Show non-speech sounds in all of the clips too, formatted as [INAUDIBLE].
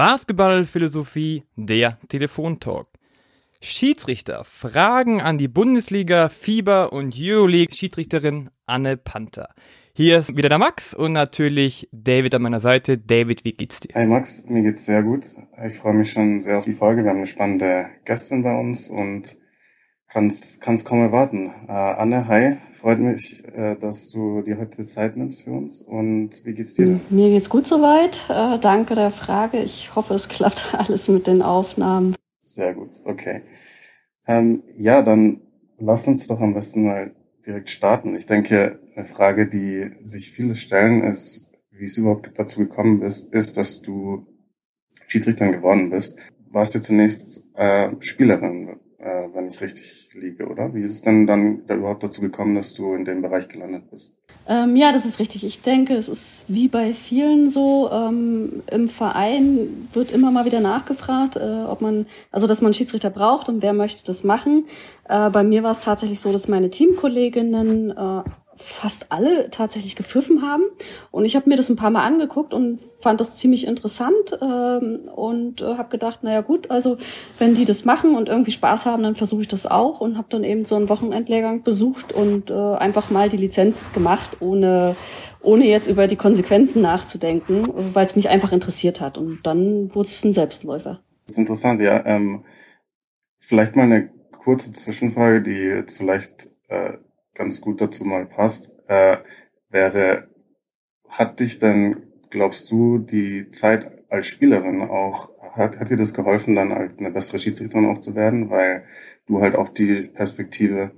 Basketballphilosophie, der Telefontalk. Schiedsrichter Fragen an die Bundesliga, Fieber und Euroleague Schiedsrichterin Anne Panther. Hier ist wieder der Max und natürlich David an meiner Seite. David, wie geht's dir? Hi Max, mir geht's sehr gut. Ich freue mich schon sehr auf die Folge. Wir haben eine spannende Gästin bei uns und kann's kann's kaum erwarten. Uh, Anne, hi. Freut mich, äh, dass du dir heute Zeit nimmst für uns. Und wie geht's dir? Denn? Mir geht's gut soweit. Äh, danke der Frage. Ich hoffe, es [LAUGHS] klappt alles mit den Aufnahmen. Sehr gut, okay. Ähm, ja, dann lass uns doch am besten mal direkt starten. Ich denke, eine Frage, die sich viele stellen, ist, wie es überhaupt dazu gekommen ist, ist, dass du Schiedsrichterin geworden bist. Warst du zunächst äh, Spielerin? äh, wenn ich richtig liege, oder? Wie ist es denn dann da überhaupt dazu gekommen, dass du in dem Bereich gelandet bist? Ähm, ja, das ist richtig. Ich denke, es ist wie bei vielen so. Ähm, Im Verein wird immer mal wieder nachgefragt, äh, ob man, also dass man Schiedsrichter braucht und wer möchte das machen. Äh, bei mir war es tatsächlich so, dass meine Teamkolleginnen äh, fast alle tatsächlich gepfiffen haben. Und ich habe mir das ein paar Mal angeguckt und fand das ziemlich interessant ähm, und äh, habe gedacht, naja gut, also wenn die das machen und irgendwie Spaß haben, dann versuche ich das auch und habe dann eben so einen Wochenendlehrgang besucht und äh, einfach mal die Lizenz gemacht, ohne ohne jetzt über die Konsequenzen nachzudenken, weil es mich einfach interessiert hat. Und dann wurde es ein Selbstläufer. Das ist interessant, ja. Ähm, vielleicht mal eine kurze Zwischenfrage, die vielleicht äh, ganz gut dazu mal passt, äh, wäre, hat dich denn, glaubst du, die Zeit als Spielerin auch, hat, hat dir das geholfen, dann halt eine bessere Schiedsrichterin auch zu werden, weil du halt auch die Perspektive,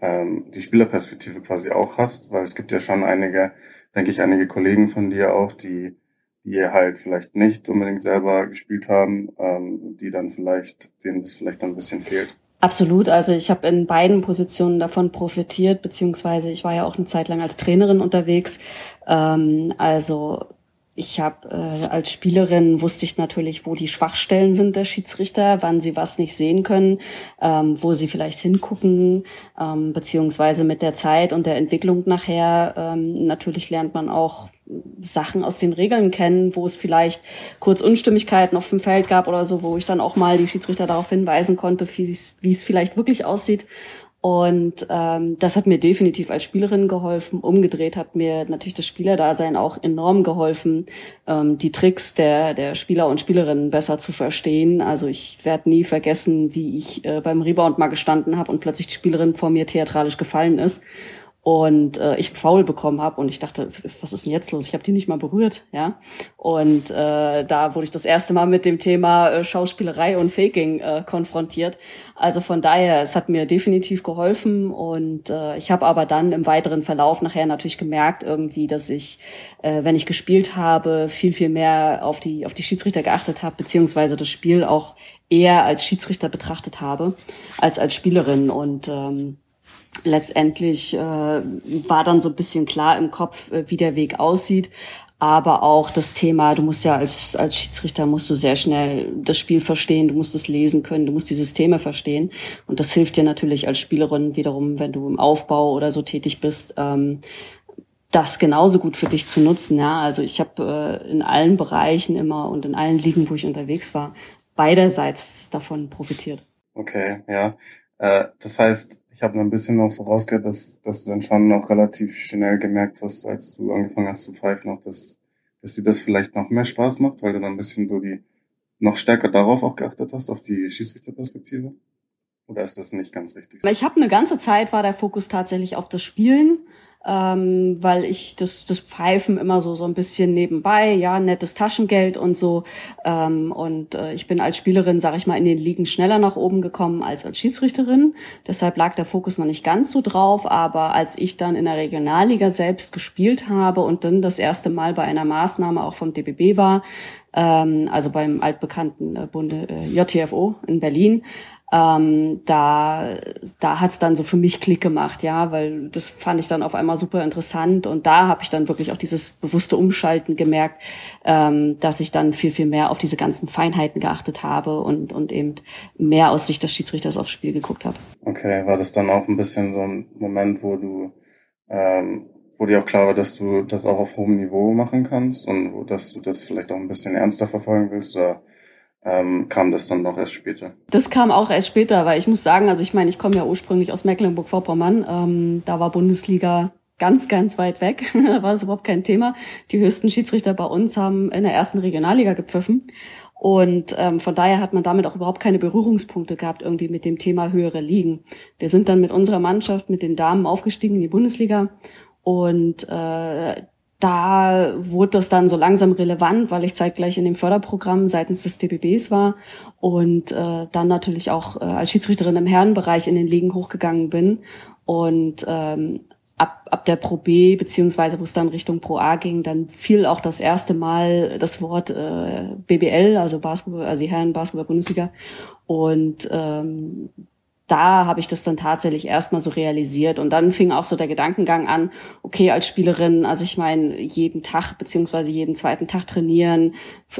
ähm, die Spielerperspektive quasi auch hast, weil es gibt ja schon einige, denke ich, einige Kollegen von dir auch, die die halt vielleicht nicht unbedingt selber gespielt haben, ähm, die dann vielleicht, denen das vielleicht dann ein bisschen fehlt. Absolut. Also ich habe in beiden Positionen davon profitiert, beziehungsweise ich war ja auch eine Zeit lang als Trainerin unterwegs. Ähm, also ich habe äh, als Spielerin wusste ich natürlich, wo die Schwachstellen sind der Schiedsrichter, wann sie was nicht sehen können, ähm, wo sie vielleicht hingucken, ähm, beziehungsweise mit der Zeit und der Entwicklung nachher ähm, natürlich lernt man auch Sachen aus den Regeln kennen, wo es vielleicht kurz Unstimmigkeiten auf dem Feld gab oder so, wo ich dann auch mal die Schiedsrichter darauf hinweisen konnte, wie es vielleicht wirklich aussieht. Und ähm, das hat mir definitiv als Spielerin geholfen. Umgedreht hat mir natürlich das Spielerdasein auch enorm geholfen, ähm, die Tricks der, der Spieler und Spielerinnen besser zu verstehen. Also ich werde nie vergessen, wie ich äh, beim Rebound mal gestanden habe und plötzlich die Spielerin vor mir theatralisch gefallen ist und äh, ich faul bekommen habe und ich dachte, was ist denn jetzt los? Ich habe die nicht mal berührt, ja. Und äh, da wurde ich das erste Mal mit dem Thema äh, Schauspielerei und Faking äh, konfrontiert. Also von daher, es hat mir definitiv geholfen und äh, ich habe aber dann im weiteren Verlauf nachher natürlich gemerkt irgendwie, dass ich, äh, wenn ich gespielt habe, viel viel mehr auf die auf die Schiedsrichter geachtet habe beziehungsweise das Spiel auch eher als Schiedsrichter betrachtet habe als als Spielerin und ähm, letztendlich äh, war dann so ein bisschen klar im Kopf, äh, wie der Weg aussieht. Aber auch das Thema, du musst ja als, als Schiedsrichter musst du sehr schnell das Spiel verstehen, du musst es lesen können, du musst die Systeme verstehen. Und das hilft dir natürlich als Spielerin wiederum, wenn du im Aufbau oder so tätig bist, ähm, das genauso gut für dich zu nutzen. Ja, also ich habe äh, in allen Bereichen immer und in allen Ligen, wo ich unterwegs war, beiderseits davon profitiert. Okay, ja. Äh, das heißt, ich habe ein bisschen noch so rausgehört, dass, dass du dann schon noch relativ schnell gemerkt hast, als du angefangen hast zu pfeifen, auch dass, dass dir das vielleicht noch mehr Spaß macht, weil du dann ein bisschen so die noch stärker darauf auch geachtet hast, auf die Schiedsrichterperspektive? Oder ist das nicht ganz richtig? Ich habe eine ganze Zeit war der Fokus tatsächlich auf das Spielen ähm, weil ich das, das Pfeifen immer so, so ein bisschen nebenbei, ja, nettes Taschengeld und so. Ähm, und äh, ich bin als Spielerin, sage ich mal, in den Ligen schneller nach oben gekommen als als Schiedsrichterin. Deshalb lag der Fokus noch nicht ganz so drauf. Aber als ich dann in der Regionalliga selbst gespielt habe und dann das erste Mal bei einer Maßnahme auch vom DBB war, ähm, also beim altbekannten äh, Bunde äh, JTFO in Berlin, ähm, da, da hat's dann so für mich Klick gemacht, ja, weil das fand ich dann auf einmal super interessant und da habe ich dann wirklich auch dieses bewusste Umschalten gemerkt, ähm, dass ich dann viel, viel mehr auf diese ganzen Feinheiten geachtet habe und, und eben mehr aus Sicht des Schiedsrichters aufs Spiel geguckt habe. Okay, war das dann auch ein bisschen so ein Moment, wo du ähm, wo dir auch klar war, dass du das auch auf hohem Niveau machen kannst und wo, dass du das vielleicht auch ein bisschen ernster verfolgen willst oder ähm, kam das dann noch erst später? Das kam auch erst später, weil ich muss sagen, also ich meine, ich komme ja ursprünglich aus Mecklenburg-Vorpommern. Ähm, da war Bundesliga ganz, ganz weit weg. [LAUGHS] da war es überhaupt kein Thema. Die höchsten Schiedsrichter bei uns haben in der ersten Regionalliga gepfiffen. Und ähm, von daher hat man damit auch überhaupt keine Berührungspunkte gehabt, irgendwie mit dem Thema höhere Ligen. Wir sind dann mit unserer Mannschaft, mit den Damen aufgestiegen in die Bundesliga. Und äh, da wurde das dann so langsam relevant, weil ich zeitgleich in dem Förderprogramm seitens des DBBs war und äh, dann natürlich auch äh, als Schiedsrichterin im Herrenbereich in den Ligen hochgegangen bin und ähm, ab, ab der Pro B, beziehungsweise wo es dann Richtung Pro A ging, dann fiel auch das erste Mal das Wort äh, BBL, also Basketball, also die Herren Basketball Bundesliga. Und ähm, da habe ich das dann tatsächlich erstmal so realisiert. Und dann fing auch so der Gedankengang an, okay, als Spielerin, also ich meine, jeden Tag beziehungsweise jeden zweiten Tag trainieren,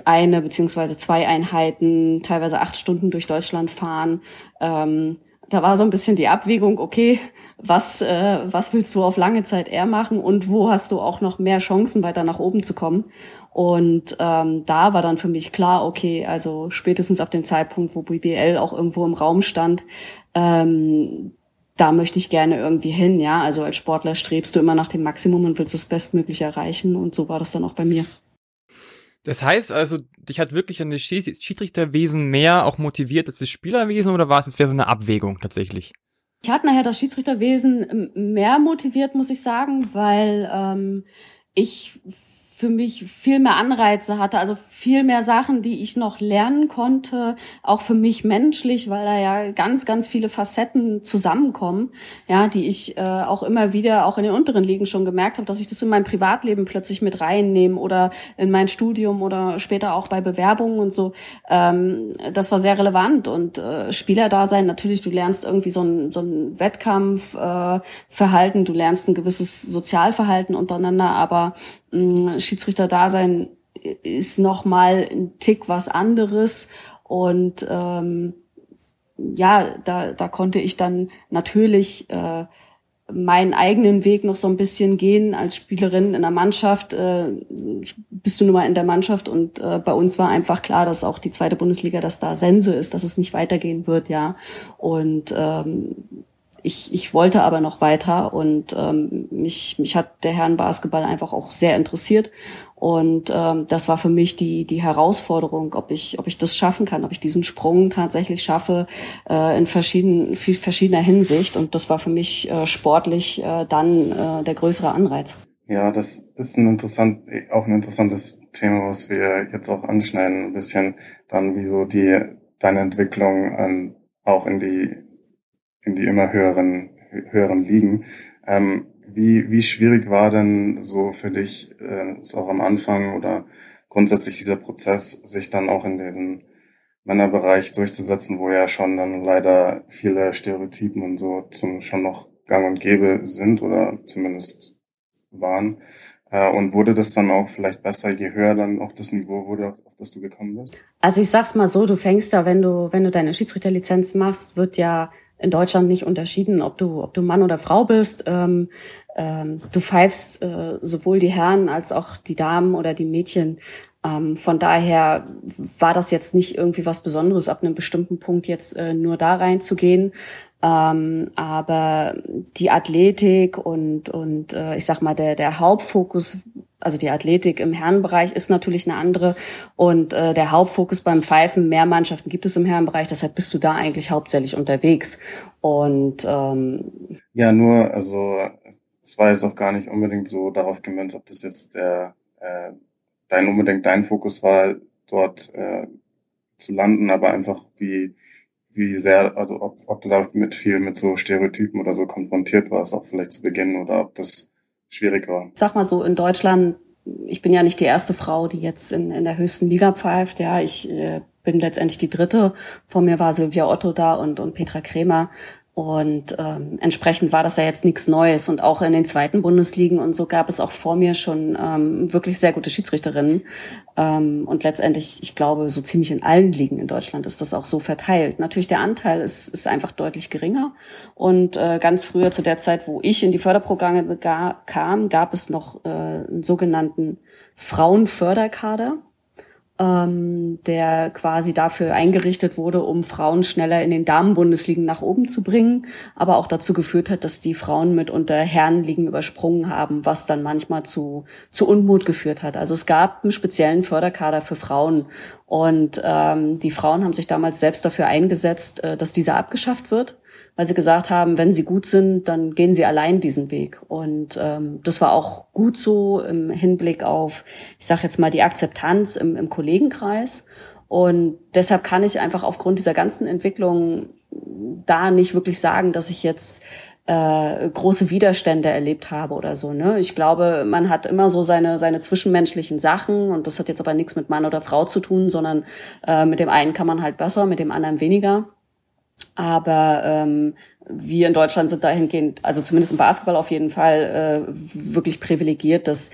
eine beziehungsweise zwei Einheiten, teilweise acht Stunden durch Deutschland fahren. Ähm, da war so ein bisschen die Abwägung, okay, was, äh, was willst du auf lange Zeit eher machen und wo hast du auch noch mehr Chancen, weiter nach oben zu kommen. Und ähm, da war dann für mich klar, okay, also spätestens ab dem Zeitpunkt, wo BBL auch irgendwo im Raum stand, ähm, da möchte ich gerne irgendwie hin, ja. Also als Sportler strebst du immer nach dem Maximum und willst das Bestmögliche erreichen. Und so war das dann auch bei mir. Das heißt also, dich hat wirklich an das Schiedsrichterwesen mehr auch motiviert als das Spielerwesen oder war es jetzt so eine Abwägung tatsächlich? Ich hatte nachher das Schiedsrichterwesen mehr motiviert, muss ich sagen, weil ähm, ich für mich viel mehr Anreize hatte, also viel mehr Sachen, die ich noch lernen konnte, auch für mich menschlich, weil da ja ganz, ganz viele Facetten zusammenkommen, ja, die ich äh, auch immer wieder, auch in den unteren Ligen schon gemerkt habe, dass ich das in mein Privatleben plötzlich mit reinnehme oder in mein Studium oder später auch bei Bewerbungen und so. Ähm, das war sehr relevant und äh, Spielerdasein natürlich, du lernst irgendwie so ein, so ein Wettkampfverhalten, äh, du lernst ein gewisses Sozialverhalten untereinander, aber Schiedsrichter-Dasein ist noch mal ein Tick was anderes und ähm, ja, da, da konnte ich dann natürlich äh, meinen eigenen Weg noch so ein bisschen gehen als Spielerin in der Mannschaft. Äh, bist du nun mal in der Mannschaft und äh, bei uns war einfach klar, dass auch die zweite Bundesliga, dass da Sense ist, dass es nicht weitergehen wird, ja. Und ähm, ich, ich wollte aber noch weiter und ähm, mich, mich hat der Herrenbasketball einfach auch sehr interessiert. Und ähm, das war für mich die, die Herausforderung, ob ich, ob ich das schaffen kann, ob ich diesen Sprung tatsächlich schaffe äh, in verschieden, verschiedener Hinsicht. Und das war für mich äh, sportlich äh, dann äh, der größere Anreiz. Ja, das ist ein interessant, auch ein interessantes Thema, was wir jetzt auch anschneiden, ein bisschen dann, wie so die, deine Entwicklung ähm, auch in die in die immer höheren, höheren Ligen. Ähm, wie, wie schwierig war denn so für dich, äh, ist auch am Anfang oder grundsätzlich dieser Prozess, sich dann auch in diesem Männerbereich durchzusetzen, wo ja schon dann leider viele Stereotypen und so zum, schon noch gang und gäbe sind oder zumindest waren. Äh, und wurde das dann auch vielleicht besser, je höher dann auch das Niveau wurde, auf das du gekommen bist? Also ich sag's mal so, du fängst da, wenn du, wenn du deine Schiedsrichterlizenz machst, wird ja in Deutschland nicht unterschieden, ob du, ob du Mann oder Frau bist. Ähm, ähm, du pfeifst äh, sowohl die Herren als auch die Damen oder die Mädchen. Ähm, von daher war das jetzt nicht irgendwie was Besonderes, ab einem bestimmten Punkt jetzt äh, nur da reinzugehen. Ähm, aber die Athletik und, und äh, ich sag mal, der, der Hauptfokus also die Athletik im Herrenbereich ist natürlich eine andere und äh, der Hauptfokus beim Pfeifen, mehr Mannschaften gibt es im Herrenbereich, deshalb bist du da eigentlich hauptsächlich unterwegs. Und ähm, ja, nur, also es war jetzt auch gar nicht unbedingt so darauf gemünzt, ob das jetzt der äh, dein unbedingt dein Fokus war, dort äh, zu landen, aber einfach wie wie sehr, also ob, ob du da mit viel mit so Stereotypen oder so konfrontiert warst, auch vielleicht zu Beginn oder ob das schwierig war. Sag mal so, in Deutschland, ich bin ja nicht die erste Frau, die jetzt in, in der höchsten Liga pfeift. Ja, ich äh, bin letztendlich die dritte. Vor mir war Silvia Otto da und, und Petra Kremer. Und ähm, entsprechend war das ja jetzt nichts Neues. Und auch in den zweiten Bundesligen und so gab es auch vor mir schon ähm, wirklich sehr gute Schiedsrichterinnen. Ähm, und letztendlich, ich glaube, so ziemlich in allen Ligen in Deutschland ist das auch so verteilt. Natürlich der Anteil ist, ist einfach deutlich geringer. Und äh, ganz früher zu der Zeit, wo ich in die Förderprogramme kam, gab es noch äh, einen sogenannten Frauenförderkader ähm, der quasi dafür eingerichtet wurde, um Frauen schneller in den Damenbundesligen nach oben zu bringen, aber auch dazu geführt hat, dass die Frauen mitunter Herrenligen übersprungen haben, was dann manchmal zu, zu Unmut geführt hat. Also es gab einen speziellen Förderkader für Frauen und ähm, die Frauen haben sich damals selbst dafür eingesetzt, äh, dass dieser abgeschafft wird weil sie gesagt haben, wenn sie gut sind, dann gehen sie allein diesen Weg. Und ähm, das war auch gut so im Hinblick auf, ich sage jetzt mal, die Akzeptanz im, im Kollegenkreis. Und deshalb kann ich einfach aufgrund dieser ganzen Entwicklung da nicht wirklich sagen, dass ich jetzt äh, große Widerstände erlebt habe oder so. Ne? Ich glaube, man hat immer so seine, seine zwischenmenschlichen Sachen und das hat jetzt aber nichts mit Mann oder Frau zu tun, sondern äh, mit dem einen kann man halt besser, mit dem anderen weniger. Aber ähm, wir in Deutschland sind dahingehend, also zumindest im Basketball auf jeden Fall, äh, wirklich privilegiert, dass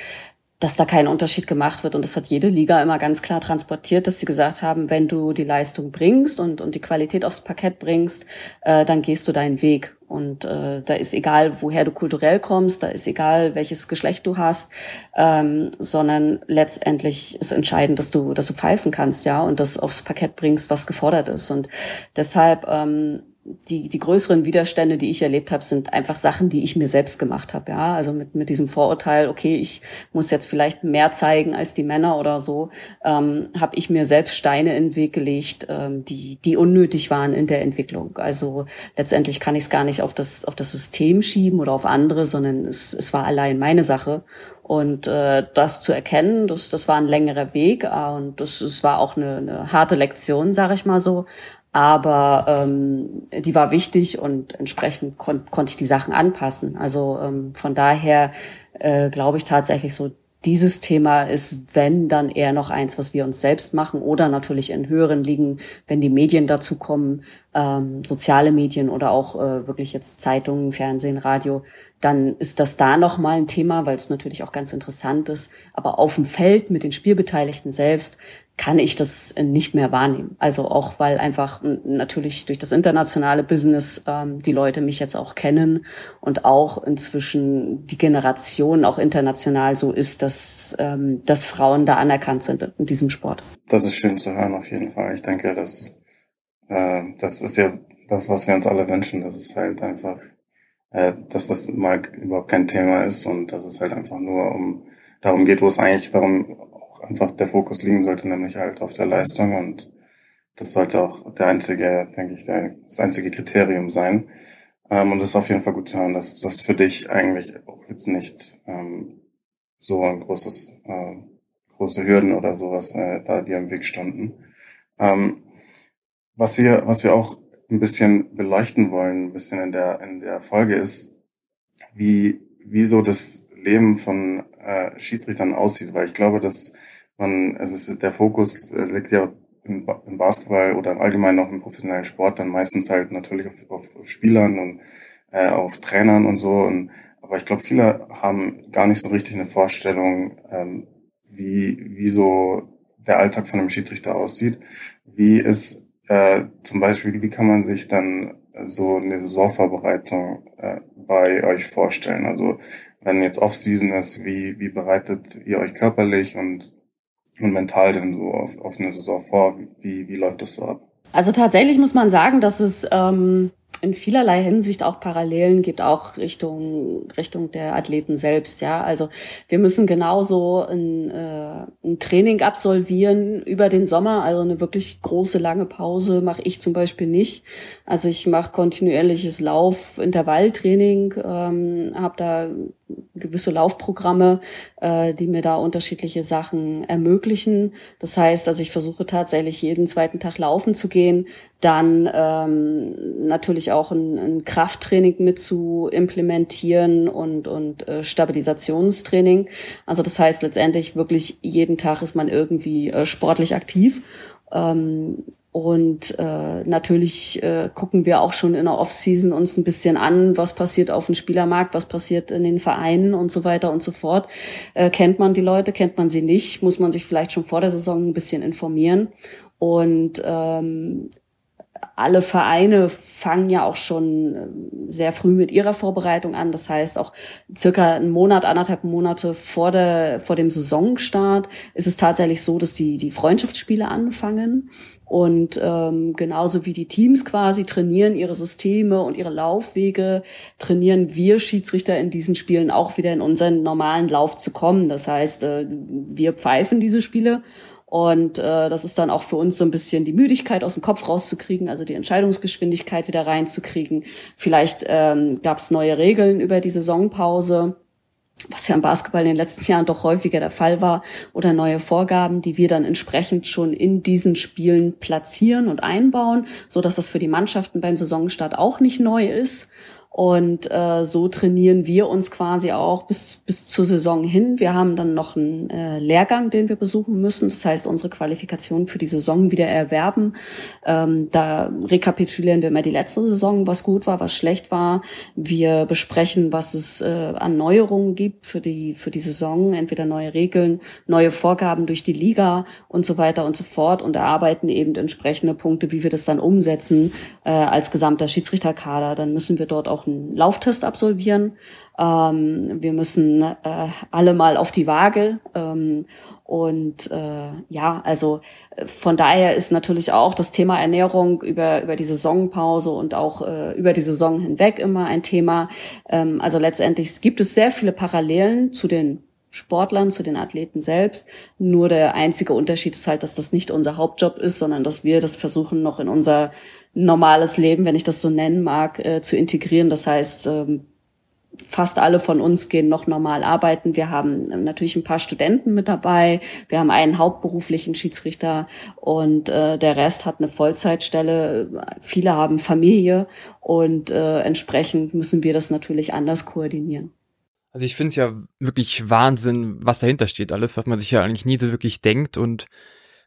dass da kein Unterschied gemacht wird. Und das hat jede Liga immer ganz klar transportiert, dass sie gesagt haben, wenn du die Leistung bringst und, und die Qualität aufs Parkett bringst, äh, dann gehst du deinen Weg. Und äh, da ist egal, woher du kulturell kommst, da ist egal, welches Geschlecht du hast, ähm, sondern letztendlich ist entscheidend, dass du, dass du pfeifen kannst, ja, und das aufs Parkett bringst, was gefordert ist. Und deshalb ähm, die, die größeren Widerstände, die ich erlebt habe, sind einfach Sachen, die ich mir selbst gemacht habe. Ja, also mit, mit diesem Vorurteil, okay, ich muss jetzt vielleicht mehr zeigen als die Männer oder so, ähm, habe ich mir selbst Steine in den Weg gelegt, ähm, die, die unnötig waren in der Entwicklung. Also letztendlich kann ich es gar nicht auf das, auf das System schieben oder auf andere, sondern es, es war allein meine Sache. Und äh, das zu erkennen, das, das war ein längerer Weg äh, und das, das war auch eine, eine harte Lektion, sage ich mal so aber ähm, die war wichtig und entsprechend kon konnte ich die Sachen anpassen. Also ähm, von daher äh, glaube ich tatsächlich so, dieses Thema ist, wenn, dann eher noch eins, was wir uns selbst machen oder natürlich in höheren Ligen, wenn die Medien dazu kommen, ähm, soziale Medien oder auch äh, wirklich jetzt Zeitungen, Fernsehen, Radio, dann ist das da nochmal ein Thema, weil es natürlich auch ganz interessant ist. Aber auf dem Feld mit den Spielbeteiligten selbst kann ich das nicht mehr wahrnehmen. Also auch, weil einfach natürlich durch das internationale Business ähm, die Leute mich jetzt auch kennen und auch inzwischen die Generation auch international so ist, dass, ähm, dass Frauen da anerkannt sind in diesem Sport. Das ist schön zu hören auf jeden Fall. Ich denke, dass äh, das ist ja das, was wir uns alle wünschen. Das ist halt einfach, äh, dass das mal überhaupt kein Thema ist und dass es halt einfach nur um darum geht, wo es eigentlich darum einfach der Fokus liegen sollte, nämlich halt auf der Leistung und das sollte auch der einzige, denke ich, der, das einzige Kriterium sein. Ähm, und es ist auf jeden Fall gut zu hören, dass das für dich eigentlich auch jetzt nicht ähm, so ein großes, äh, große Hürden oder sowas äh, da dir im Weg standen. Ähm, was wir, was wir auch ein bisschen beleuchten wollen, ein bisschen in der, in der Folge ist, wie, wie so das Leben von äh, Schiedsrichtern aussieht, weil ich glaube, dass man, also es ist, der Fokus äh, liegt ja im, im Basketball oder im Allgemeinen auch im professionellen Sport dann meistens halt natürlich auf, auf, auf Spielern und äh, auf Trainern und so. Und, aber ich glaube, viele haben gar nicht so richtig eine Vorstellung, ähm, wie, wie so der Alltag von einem Schiedsrichter aussieht. Wie ist äh, zum Beispiel, wie kann man sich dann so eine Saisonvorbereitung äh, bei euch vorstellen? Also wenn jetzt Off-Season ist, wie, wie bereitet ihr euch körperlich und und mental denn so auf, auf eine Saison vor? Wie, wie läuft das so ab? Also tatsächlich muss man sagen, dass es ähm, in vielerlei Hinsicht auch Parallelen gibt, auch Richtung, Richtung der Athleten selbst, ja. Also wir müssen genauso ein, äh, ein Training absolvieren über den Sommer, also eine wirklich große, lange Pause mache ich zum Beispiel nicht. Also ich mache kontinuierliches Lauf, Intervalltraining, ähm, habe da gewisse Laufprogramme, äh, die mir da unterschiedliche Sachen ermöglichen. Das heißt, also ich versuche tatsächlich jeden zweiten Tag laufen zu gehen, dann ähm, natürlich auch ein, ein Krafttraining mit zu implementieren und, und äh, Stabilisationstraining. Also das heißt letztendlich wirklich jeden Tag ist man irgendwie äh, sportlich aktiv. Ähm, Und äh, natürlich äh, gucken wir auch schon in der Offseason uns ein bisschen an, was passiert auf dem Spielermarkt, was passiert in den Vereinen und so weiter und so fort. Äh, kennt man die Leute, kennt man sie nicht, muss man sich vielleicht schon vor der Saison ein bisschen informieren. Und ähm, alle Vereine fangen ja auch schon äh, sehr früh mit ihrer Vorbereitung an. Das heißt, auch circa einen Monat, anderthalb Monate vor, der, vor dem Saisonstart ist es tatsächlich so, dass die, die Freundschaftsspiele anfangen. Und ähm, genauso wie die Teams quasi trainieren ihre Systeme und ihre Laufwege, trainieren wir Schiedsrichter in diesen Spielen auch wieder in unseren normalen Lauf zu kommen. Das heißt, äh, wir pfeifen diese Spiele und äh, das ist dann auch für uns so ein bisschen die Müdigkeit aus dem Kopf rauszukriegen, also die Entscheidungsgeschwindigkeit wieder reinzukriegen. Vielleicht ähm, gab es neue Regeln über die Saisonpause was ja im Basketball in den letzten Jahren doch häufiger der Fall war, oder neue Vorgaben, die wir dann entsprechend schon in diesen Spielen platzieren und einbauen, so dass das für die Mannschaften beim Saisonstart auch nicht neu ist. Und äh, so trainieren wir uns quasi auch bis, bis zur Saison hin. Wir haben dann noch einen äh, Lehrgang, den wir besuchen müssen. Das heißt, unsere Qualifikation für die Saison wieder erwerben. Ähm, da rekapitulieren wir immer die letzte Saison, was gut war, was schlecht war. Wir besprechen, was es äh, an Neuerungen gibt für die, für die Saison. Entweder neue Regeln, neue Vorgaben durch die Liga und so weiter und so fort. Und erarbeiten eben entsprechende Punkte, wie wir das dann umsetzen äh, als gesamter Schiedsrichterkader. Dann müssen wir dort auch einen Lauftest absolvieren. Ähm, wir müssen äh, alle mal auf die Waage. Ähm, und äh, ja, also äh, von daher ist natürlich auch das Thema Ernährung über, über die Saisonpause und auch äh, über die Saison hinweg immer ein Thema. Ähm, also letztendlich gibt es sehr viele Parallelen zu den Sportlern, zu den Athleten selbst. Nur der einzige Unterschied ist halt, dass das nicht unser Hauptjob ist, sondern dass wir das versuchen, noch in unser normales Leben, wenn ich das so nennen mag, äh, zu integrieren. Das heißt, ähm, fast alle von uns gehen noch normal arbeiten. Wir haben ähm, natürlich ein paar Studenten mit dabei. Wir haben einen hauptberuflichen Schiedsrichter und äh, der Rest hat eine Vollzeitstelle. Viele haben Familie und äh, entsprechend müssen wir das natürlich anders koordinieren. Also ich finde es ja wirklich Wahnsinn, was dahinter steht. Alles, was man sich ja eigentlich nie so wirklich denkt und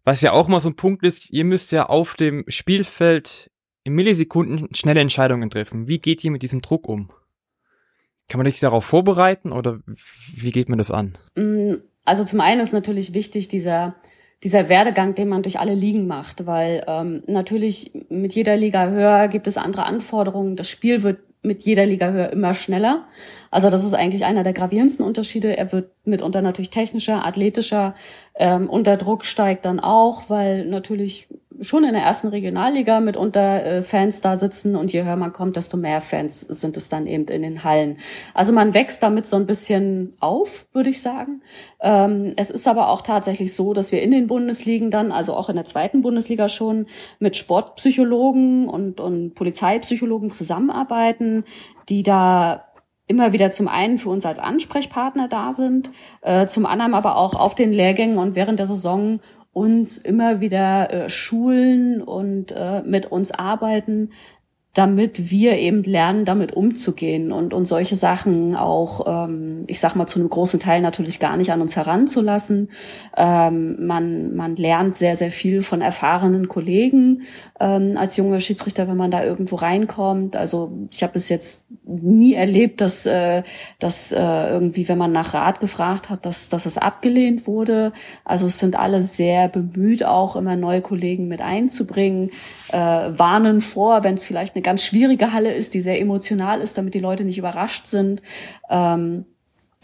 was ja auch mal so ein Punkt ist, ihr müsst ja auf dem Spielfeld in Millisekunden schnelle Entscheidungen treffen. Wie geht ihr mit diesem Druck um? Kann man sich darauf vorbereiten oder wie geht man das an? Mm, also zum einen ist natürlich wichtig dieser dieser Werdegang, den man durch alle Ligen macht, weil ähm, natürlich mit jeder Liga höher gibt es andere Anforderungen. Das Spiel wird mit jeder Liga höher immer schneller. Also das ist eigentlich einer der gravierendsten Unterschiede. Er wird mitunter natürlich technischer, athletischer. Ähm, unter Druck steigt dann auch, weil natürlich schon in der ersten Regionalliga mitunter äh, Fans da sitzen und je höher man kommt, desto mehr Fans sind es dann eben in den Hallen. Also man wächst damit so ein bisschen auf, würde ich sagen. Ähm, es ist aber auch tatsächlich so, dass wir in den Bundesligen dann, also auch in der zweiten Bundesliga schon, mit Sportpsychologen und, und Polizeipsychologen zusammenarbeiten, die da immer wieder zum einen für uns als Ansprechpartner da sind, äh, zum anderen aber auch auf den Lehrgängen und während der Saison uns immer wieder äh, schulen und äh, mit uns arbeiten, damit wir eben lernen, damit umzugehen und, und solche Sachen auch, ähm, ich sag mal, zu einem großen Teil natürlich gar nicht an uns heranzulassen. Ähm, man, man lernt sehr, sehr viel von erfahrenen Kollegen ähm, als junger Schiedsrichter, wenn man da irgendwo reinkommt. Also ich habe bis jetzt nie erlebt, dass, äh, dass äh, irgendwie, wenn man nach Rat gefragt hat, dass, dass es abgelehnt wurde. Also es sind alle sehr bemüht, auch immer neue Kollegen mit einzubringen, äh, warnen vor, wenn es vielleicht eine ganz schwierige Halle ist, die sehr emotional ist, damit die Leute nicht überrascht sind. Ähm,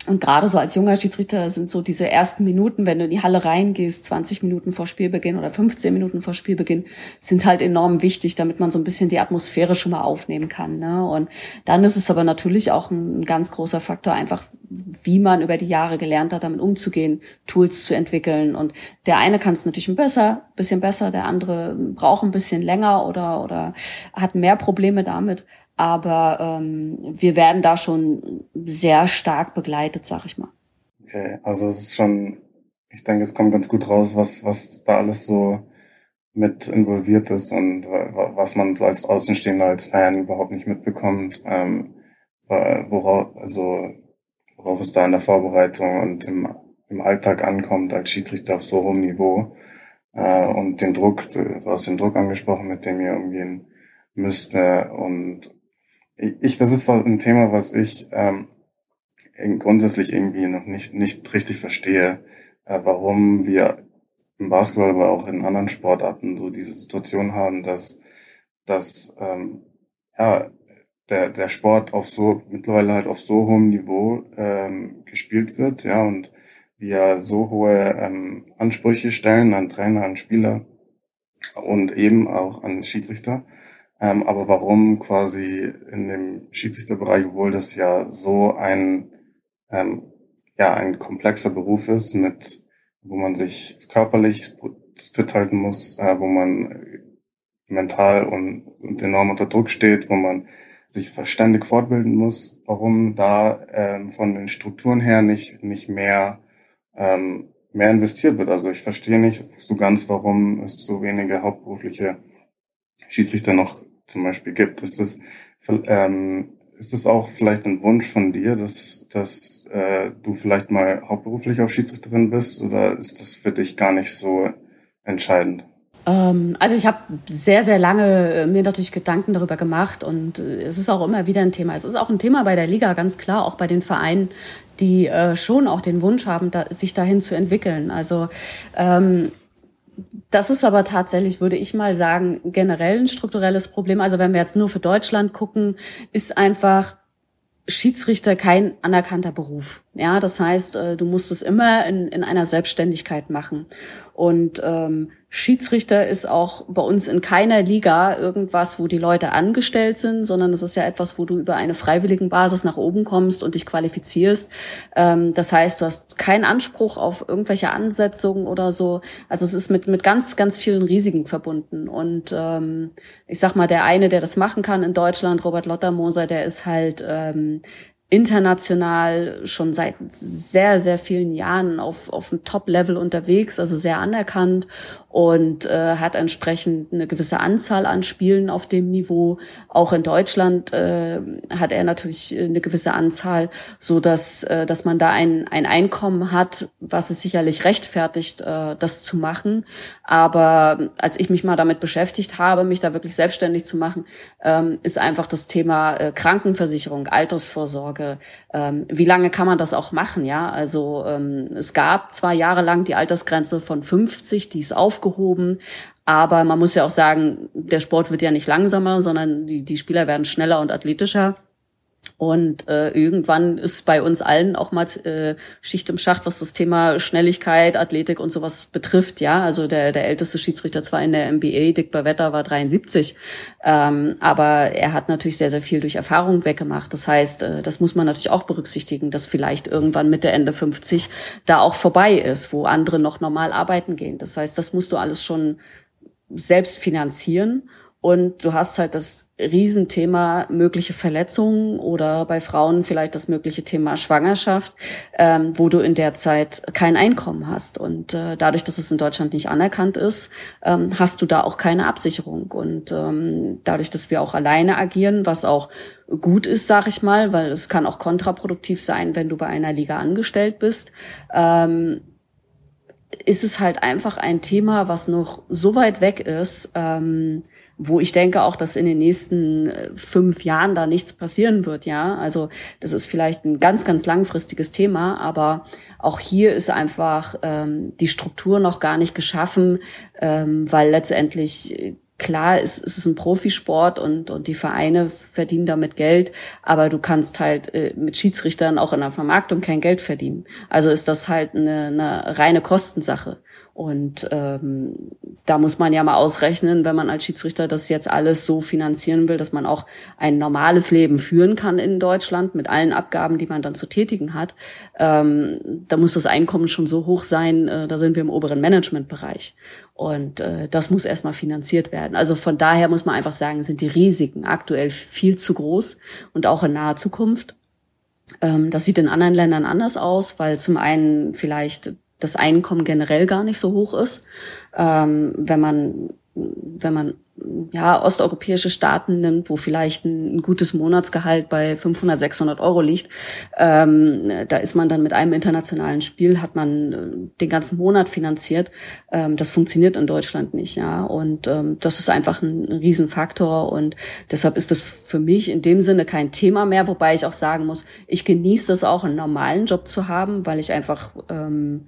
und gerade so als junger Schiedsrichter sind so diese ersten Minuten, wenn du in die Halle reingehst, 20 Minuten vor Spielbeginn oder 15 Minuten vor Spielbeginn, sind halt enorm wichtig, damit man so ein bisschen die Atmosphäre schon mal aufnehmen kann. Ne? Und dann ist es aber natürlich auch ein, ganz großer Faktor, einfach wie man über die Jahre gelernt hat, damit umzugehen, Tools zu entwickeln. Und der eine kann es natürlich ein besser, bisschen besser, der andere braucht ein bisschen länger oder, oder hat mehr Probleme damit. Aber ähm, wir werden da schon sehr stark begleitet, sag ich mal. Okay, also es ist schon, ich denke, es kommt ganz gut raus, was, was da alles so mit involviert ist und was man so als Außenstehender, als Fan überhaupt nicht mitbekommt, ähm, worauf, also worauf es da in der Vorbereitung und im, im Alltag ankommt als Schiedsrichter auf so hohem Niveau. äh, und den Druck, du hast den Druck angesprochen, mit dem ihr umgehen müsste. Und ich, das ist ein Thema, was ich ähm, grundsätzlich irgendwie noch nicht, nicht richtig verstehe, äh, warum wir im Basketball, aber auch in anderen Sportarten so diese Situation haben, dass, dass ähm, ja, der, der Sport auf so, mittlerweile halt auf so hohem Niveau ähm, gespielt wird, ja, und wir so hohe ähm, Ansprüche stellen an Trainer, an Spieler und eben auch an Schiedsrichter. Ähm, aber warum quasi in dem Schiedsrichterbereich, obwohl das ja so ein, ähm, ja, ein komplexer Beruf ist, mit, wo man sich körperlich fit halten muss, äh, wo man mental und, und enorm unter Druck steht, wo man sich ständig fortbilden muss, warum da ähm, von den Strukturen her nicht, nicht mehr ähm, mehr investiert wird. Also ich verstehe nicht so ganz, warum es so wenige hauptberufliche Schiedsrichter noch zum Beispiel gibt. Ist es, ähm, ist es auch vielleicht ein Wunsch von dir, dass, dass äh, du vielleicht mal hauptberuflich auf Schiedsrichterin bist oder ist das für dich gar nicht so entscheidend? Ähm, also ich habe sehr, sehr lange äh, mir natürlich Gedanken darüber gemacht und äh, es ist auch immer wieder ein Thema. Es ist auch ein Thema bei der Liga, ganz klar, auch bei den Vereinen, die äh, schon auch den Wunsch haben, sich dahin zu entwickeln. Also ähm, das ist aber tatsächlich, würde ich mal sagen, generell ein strukturelles Problem. Also wenn wir jetzt nur für Deutschland gucken, ist einfach Schiedsrichter kein anerkannter Beruf. Ja, das heißt, äh, du musst es immer in, in einer Selbstständigkeit machen. Und ähm, Schiedsrichter ist auch bei uns in keiner Liga irgendwas, wo die Leute angestellt sind, sondern es ist ja etwas, wo du über eine freiwilligen Basis nach oben kommst und dich qualifizierst. Ähm, das heißt, du hast keinen Anspruch auf irgendwelche Ansetzungen oder so. Also es ist mit, mit ganz, ganz vielen Risiken verbunden. Und ähm, ich sag mal, der eine, der das machen kann in Deutschland, Robert Lottermoser, der ist halt ähm, international schon seit sehr, sehr vielen Jahren auf, auf dem Top-Level unterwegs, also sehr anerkannt und äh, hat entsprechend eine gewisse Anzahl an Spielen auf dem Niveau. Auch in Deutschland äh, hat er natürlich eine gewisse Anzahl, so dass äh, dass man da ein ein Einkommen hat, was es sicherlich rechtfertigt, äh, das zu machen. Aber als ich mich mal damit beschäftigt habe, mich da wirklich selbstständig zu machen, ähm, ist einfach das Thema äh, Krankenversicherung, Altersvorsorge. Ähm, wie lange kann man das auch machen? Ja, also ähm, es gab zwei Jahre lang die Altersgrenze von 50, die ist aufgehoben aufgehoben. Aber man muss ja auch sagen, der Sport wird ja nicht langsamer, sondern die, die Spieler werden schneller und athletischer. Und äh, irgendwann ist bei uns allen auch mal äh, Schicht im Schacht, was das Thema Schnelligkeit, Athletik und sowas betrifft. Ja, also der, der älteste Schiedsrichter zwar in der NBA, Dick Bavetta, war 73, ähm, aber er hat natürlich sehr, sehr viel durch Erfahrung weggemacht. Das heißt, äh, das muss man natürlich auch berücksichtigen, dass vielleicht irgendwann Mitte, Ende 50 da auch vorbei ist, wo andere noch normal arbeiten gehen. Das heißt, das musst du alles schon selbst finanzieren. Und du hast halt das Riesenthema mögliche Verletzungen oder bei Frauen vielleicht das mögliche Thema Schwangerschaft, ähm, wo du in der Zeit kein Einkommen hast. Und äh, dadurch, dass es in Deutschland nicht anerkannt ist, ähm, hast du da auch keine Absicherung. Und ähm, dadurch, dass wir auch alleine agieren, was auch gut ist, sag ich mal, weil es kann auch kontraproduktiv sein, wenn du bei einer Liga angestellt bist, ähm, ist es halt einfach ein Thema, was noch so weit weg ist, ähm, wo ich denke auch, dass in den nächsten äh, fünf Jahren da nichts passieren wird, ja. Also das ist vielleicht ein ganz, ganz langfristiges Thema, aber auch hier ist einfach ähm, die Struktur noch gar nicht geschaffen, ähm, weil letztendlich äh, klar ist, ist es ein Profisport und, und die Vereine verdienen damit Geld, aber du kannst halt äh, mit Schiedsrichtern auch in der Vermarktung kein Geld verdienen. Also ist das halt eine, eine reine Kostensache. Und ähm, da muss man ja mal ausrechnen, wenn man als Schiedsrichter das jetzt alles so finanzieren will, dass man auch ein normales Leben führen kann in Deutschland mit allen Abgaben, die man dann zu tätigen hat. Ähm, da muss das Einkommen schon so hoch sein, äh, da sind wir im oberen Managementbereich. Und äh, das muss erstmal finanziert werden. Also von daher muss man einfach sagen, sind die Risiken aktuell viel zu groß und auch in naher Zukunft. Ähm, das sieht in anderen Ländern anders aus, weil zum einen vielleicht das Einkommen generell gar nicht so hoch ist. Ähm, wenn man wenn man ja osteuropäische Staaten nimmt, wo vielleicht ein, gutes Monatsgehalt bei 500, 600 Euro liegt, ähm, da ist man dann mit einem internationalen Spiel hat man äh, den ganzen Monat finanziert. Ähm, das funktioniert in Deutschland nicht, ja. Und ähm, das ist einfach ein, ein Riesenfaktor und deshalb ist das für mich in dem Sinne kein Thema mehr, wobei ich auch sagen muss, ich genieße das auch, einen normalen Job zu haben, weil ich einfach ähm,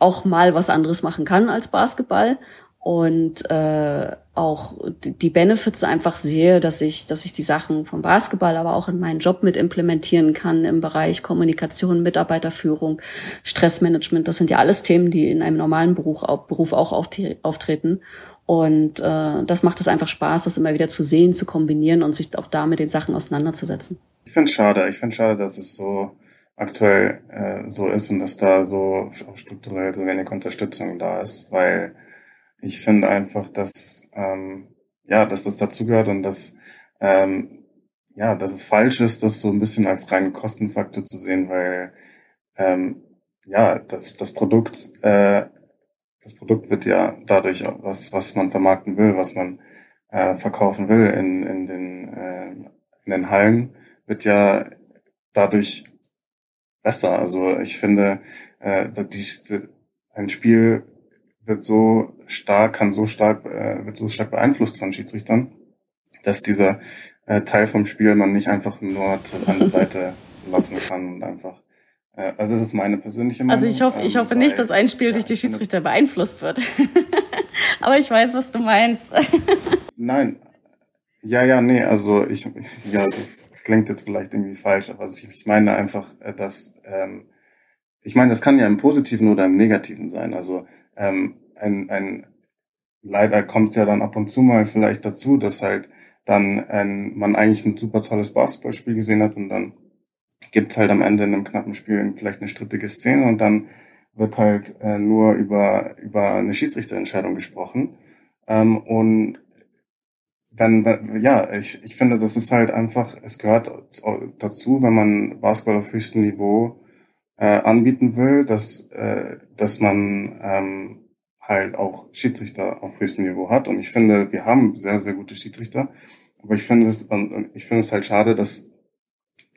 auch mal was anderes machen kann als Basketball und äh, auch die Benefits einfach sehe, dass ich, dass ich die Sachen vom Basketball, aber auch in meinen Job mit implementieren kann im Bereich Kommunikation, Mitarbeiterführung, Stressmanagement. Das sind ja alles Themen, die in einem normalen Beruf, Beruf auch auftreten. Und äh, das macht es einfach Spaß, das immer wieder zu sehen, zu kombinieren und sich auch da mit den Sachen auseinanderzusetzen. Ich finde es schade. Ich finde schade, dass es so aktuell äh, so ist und dass da so strukturell so wenig Unterstützung da ist, weil ich finde einfach, dass ähm, ja, dass das dazugehört und dass ähm, ja, dass es falsch ist, das so ein bisschen als reinen Kostenfaktor zu sehen, weil ähm, ja, das, das Produkt, äh, das Produkt wird ja dadurch, was, was man vermarkten will, was man äh, verkaufen will in, in, den, äh, in den Hallen, wird ja dadurch besser. Also ich finde, äh, die, ein Spiel wird so stark, kann so stark, äh, wird so stark beeinflusst von Schiedsrichtern, dass dieser äh, Teil vom Spiel man nicht einfach nur zu, an der [LAUGHS] Seite lassen kann und einfach äh, also das ist meine persönliche Meinung. Also ich hoffe, ich hoffe ähm, nicht, dass ein Spiel ja, durch die Schiedsrichter beeinflusst wird. [LAUGHS] Aber ich weiß, was du meinst. [LAUGHS] Nein. Ja, ja, nee, also ich, ja, das klingt jetzt vielleicht irgendwie falsch, aber ich meine einfach, äh, dass, ähm, ich meine, das kann ja im Positiven oder im Negativen sein. Also ähm, ein, ein leider kommt es ja dann ab und zu mal vielleicht dazu, dass halt dann ein, man eigentlich ein super tolles Basketballspiel gesehen hat und dann gibt's halt am Ende in einem knappen Spiel vielleicht eine strittige Szene und dann wird halt äh, nur über, über eine Schiedsrichterentscheidung gesprochen. Ähm, und dann, ja, ich, ich finde, das ist halt einfach, es gehört dazu, wenn man Basketball auf höchstem Niveau äh, anbieten will, dass, äh, dass man ähm, halt auch Schiedsrichter auf höchstem Niveau hat. Und ich finde, wir haben sehr, sehr gute Schiedsrichter. Aber ich finde es, ich finde es halt schade, dass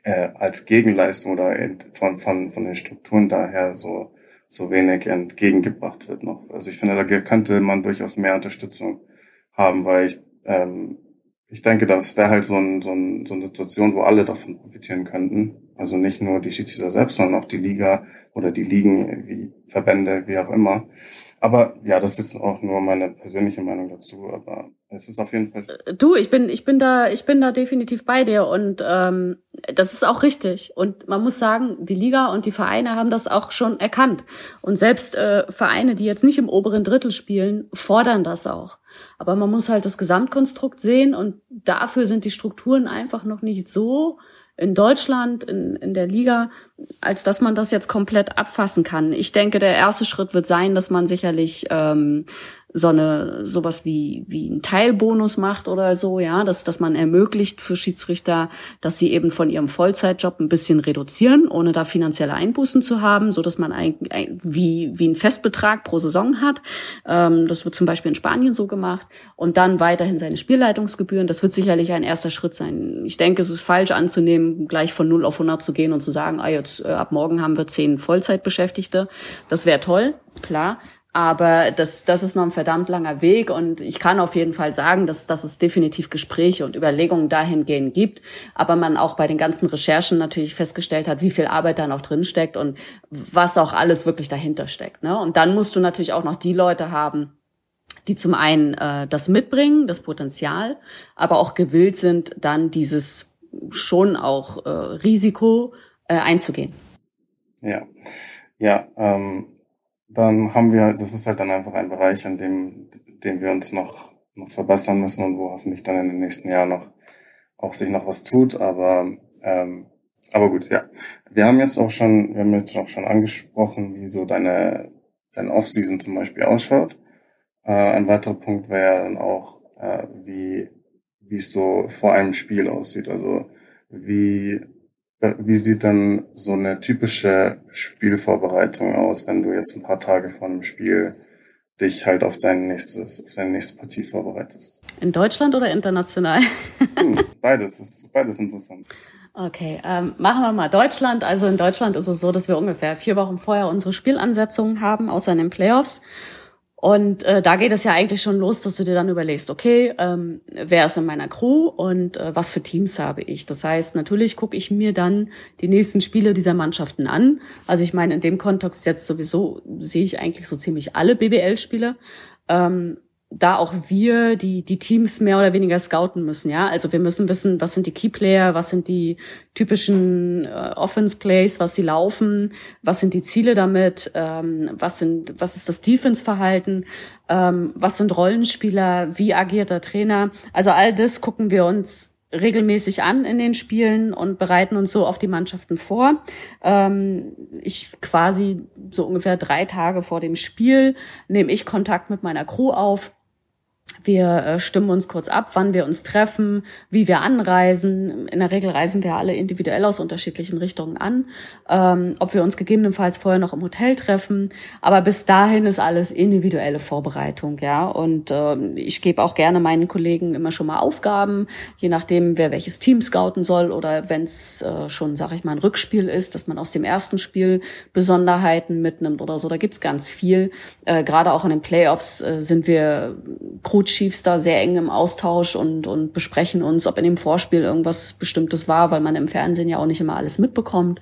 äh, als Gegenleistung oder von, von, von den Strukturen daher so, so wenig entgegengebracht wird noch. Also ich finde, da könnte man durchaus mehr Unterstützung haben, weil ich, ähm, ich denke, das wäre halt so, ein, so, ein, so eine Situation, wo alle davon profitieren könnten. Also nicht nur die Schiedsrichter selbst, sondern auch die Liga oder die Ligen, wie Verbände, wie auch immer. Aber ja, das ist auch nur meine persönliche Meinung dazu. Aber es ist auf jeden Fall. Äh, du, ich bin, ich bin da, ich bin da definitiv bei dir und ähm, das ist auch richtig. Und man muss sagen, die Liga und die Vereine haben das auch schon erkannt. Und selbst äh, Vereine, die jetzt nicht im oberen Drittel spielen, fordern das auch. Aber man muss halt das Gesamtkonstrukt sehen und dafür sind die Strukturen einfach noch nicht so in Deutschland, in, in der Liga, als dass man das jetzt komplett abfassen kann. Ich denke, der erste Schritt wird sein, dass man sicherlich ähm, so eine sowas wie wie ein Teilbonus macht oder so, ja, dass dass man ermöglicht für Schiedsrichter, dass sie eben von ihrem Vollzeitjob ein bisschen reduzieren, ohne da finanzielle Einbußen zu haben, so dass man eigentlich wie wie ein Festbetrag pro Saison hat. Ähm, das wird zum Beispiel in Spanien so gemacht und dann weiterhin seine Spielleitungsgebühren. Das wird sicherlich ein erster Schritt sein. Ich denke, es ist falsch anzunehmen, gleich von 0 auf 100 zu gehen und zu sagen, ah jetzt äh, ab morgen haben wir zehn Vollzeitbeschäftigte. Das wäre toll, klar. Aber das, das ist noch ein verdammt langer Weg und ich kann auf jeden Fall sagen, dass, dass es definitiv Gespräche und Überlegungen dahingehend gibt. Aber man auch bei den ganzen Recherchen natürlich festgestellt hat, wie viel Arbeit da noch drin steckt und was auch alles wirklich dahinter steckt. Ne? Und dann musst du natürlich auch noch die Leute haben, die zum einen äh, das mitbringen, das Potenzial, aber auch gewillt sind, dann dieses schon auch äh, Risiko äh, einzugehen. Ja, ja. Ähm dann haben wir, das ist halt dann einfach ein Bereich, in dem, dem wir uns noch, noch verbessern müssen und wo hoffentlich dann in den nächsten Jahren noch auch sich noch was tut. Aber ähm, aber gut, ja. Wir haben jetzt auch schon, wir haben jetzt auch schon angesprochen, wie so deine, deine Off-Season zum Beispiel ausschaut. Äh, ein weiterer Punkt wäre dann auch, äh, wie, wie es so vor einem Spiel aussieht. Also wie wie sieht dann so eine typische Spielvorbereitung aus, wenn du jetzt ein paar Tage vor einem Spiel dich halt auf dein nächstes, auf deine nächste Partie vorbereitest. In Deutschland oder international? hm, [LAUGHS] beides, ist beides interessant. Okay, ähm, machen wir mal Deutschland. Also in Deutschland ist es so, dass wir ungefähr vier Wochen vorher unsere Spielansetzungen haben, außer in den Playoffs. Und äh, da geht es ja eigentlich schon los, dass du dir dann überlegst, okay, ähm, wer ist in meiner Crew und äh, was für Teams habe ich. Das heißt, natürlich gucke ich mir dann die nächsten Spiele dieser Mannschaften an. Also ich meine, in dem Kontext jetzt sowieso sehe ich eigentlich so ziemlich alle BBL-Spiele. Ähm, da auch wir die, die Teams mehr oder weniger scouten müssen, ja. Also wir müssen wissen, was sind die Keyplayer, was sind die typischen äh, Offense-Plays, was sie laufen, was sind die Ziele damit, ähm, was sind, was ist das Defense-Verhalten, ähm, was sind Rollenspieler, wie agiert der Trainer. Also all das gucken wir uns regelmäßig an in den Spielen und bereiten uns so auf die Mannschaften vor. Ähm, ich quasi so ungefähr drei Tage vor dem Spiel nehme ich Kontakt mit meiner Crew auf wir äh, stimmen uns kurz ab, wann wir uns treffen, wie wir anreisen. In der Regel reisen wir alle individuell aus unterschiedlichen Richtungen an. Ähm, ob wir uns gegebenenfalls vorher noch im Hotel treffen. Aber bis dahin ist alles individuelle Vorbereitung, ja. Und äh, ich gebe auch gerne meinen Kollegen immer schon mal Aufgaben, je nachdem, wer welches Team scouten soll oder wenn es äh, schon, sag ich mal, ein Rückspiel ist, dass man aus dem ersten Spiel Besonderheiten mitnimmt oder so. Da gibt's ganz viel. Äh, Gerade auch in den Playoffs äh, sind wir Crew Chiefs da sehr eng im Austausch und, und besprechen uns, ob in dem Vorspiel irgendwas Bestimmtes war, weil man im Fernsehen ja auch nicht immer alles mitbekommt.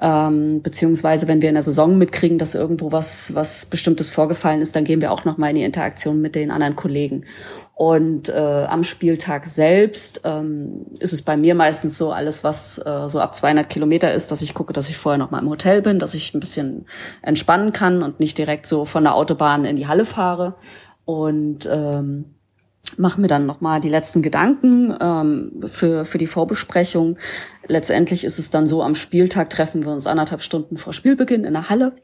Ähm, beziehungsweise, wenn wir in der Saison mitkriegen, dass irgendwo was, was Bestimmtes vorgefallen ist, dann gehen wir auch nochmal in die Interaktion mit den anderen Kollegen. Und äh, am Spieltag selbst ähm, ist es bei mir meistens so, alles was äh, so ab 200 Kilometer ist, dass ich gucke, dass ich vorher noch mal im Hotel bin, dass ich ein bisschen entspannen kann und nicht direkt so von der Autobahn in die Halle fahre und ähm, mache mir dann nochmal die letzten Gedanken ähm, für, für die Vorbesprechung. Letztendlich ist es dann so, am Spieltag treffen wir uns anderthalb Stunden vor Spielbeginn in der Halle.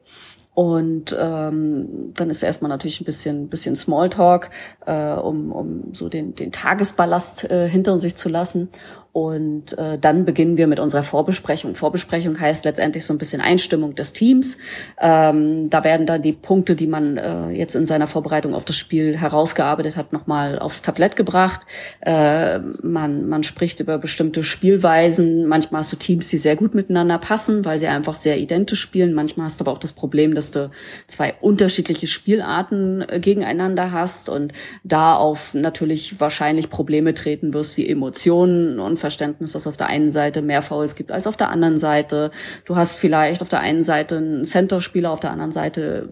Und ähm, dann ist erstmal natürlich ein bisschen, bisschen Smalltalk, äh, um, um so den, den Tagesballast äh, hinter sich zu lassen. Und äh, dann beginnen wir mit unserer Vorbesprechung. Vorbesprechung heißt letztendlich so ein bisschen Einstimmung des Teams. Ähm, da werden dann die Punkte, die man äh, jetzt in seiner Vorbereitung auf das Spiel herausgearbeitet hat, nochmal aufs Tablett gebracht. Äh, man, man spricht über bestimmte Spielweisen. Manchmal hast du Teams, die sehr gut miteinander passen, weil sie einfach sehr identisch spielen. Manchmal hast du aber auch das Problem, dass du zwei unterschiedliche Spielarten äh, gegeneinander hast und da auf natürlich wahrscheinlich Probleme treten wirst wie Emotionen und Verständnis, dass auf der einen Seite mehr Fouls gibt als auf der anderen Seite. Du hast vielleicht auf der einen Seite einen Center-Spieler, auf der anderen Seite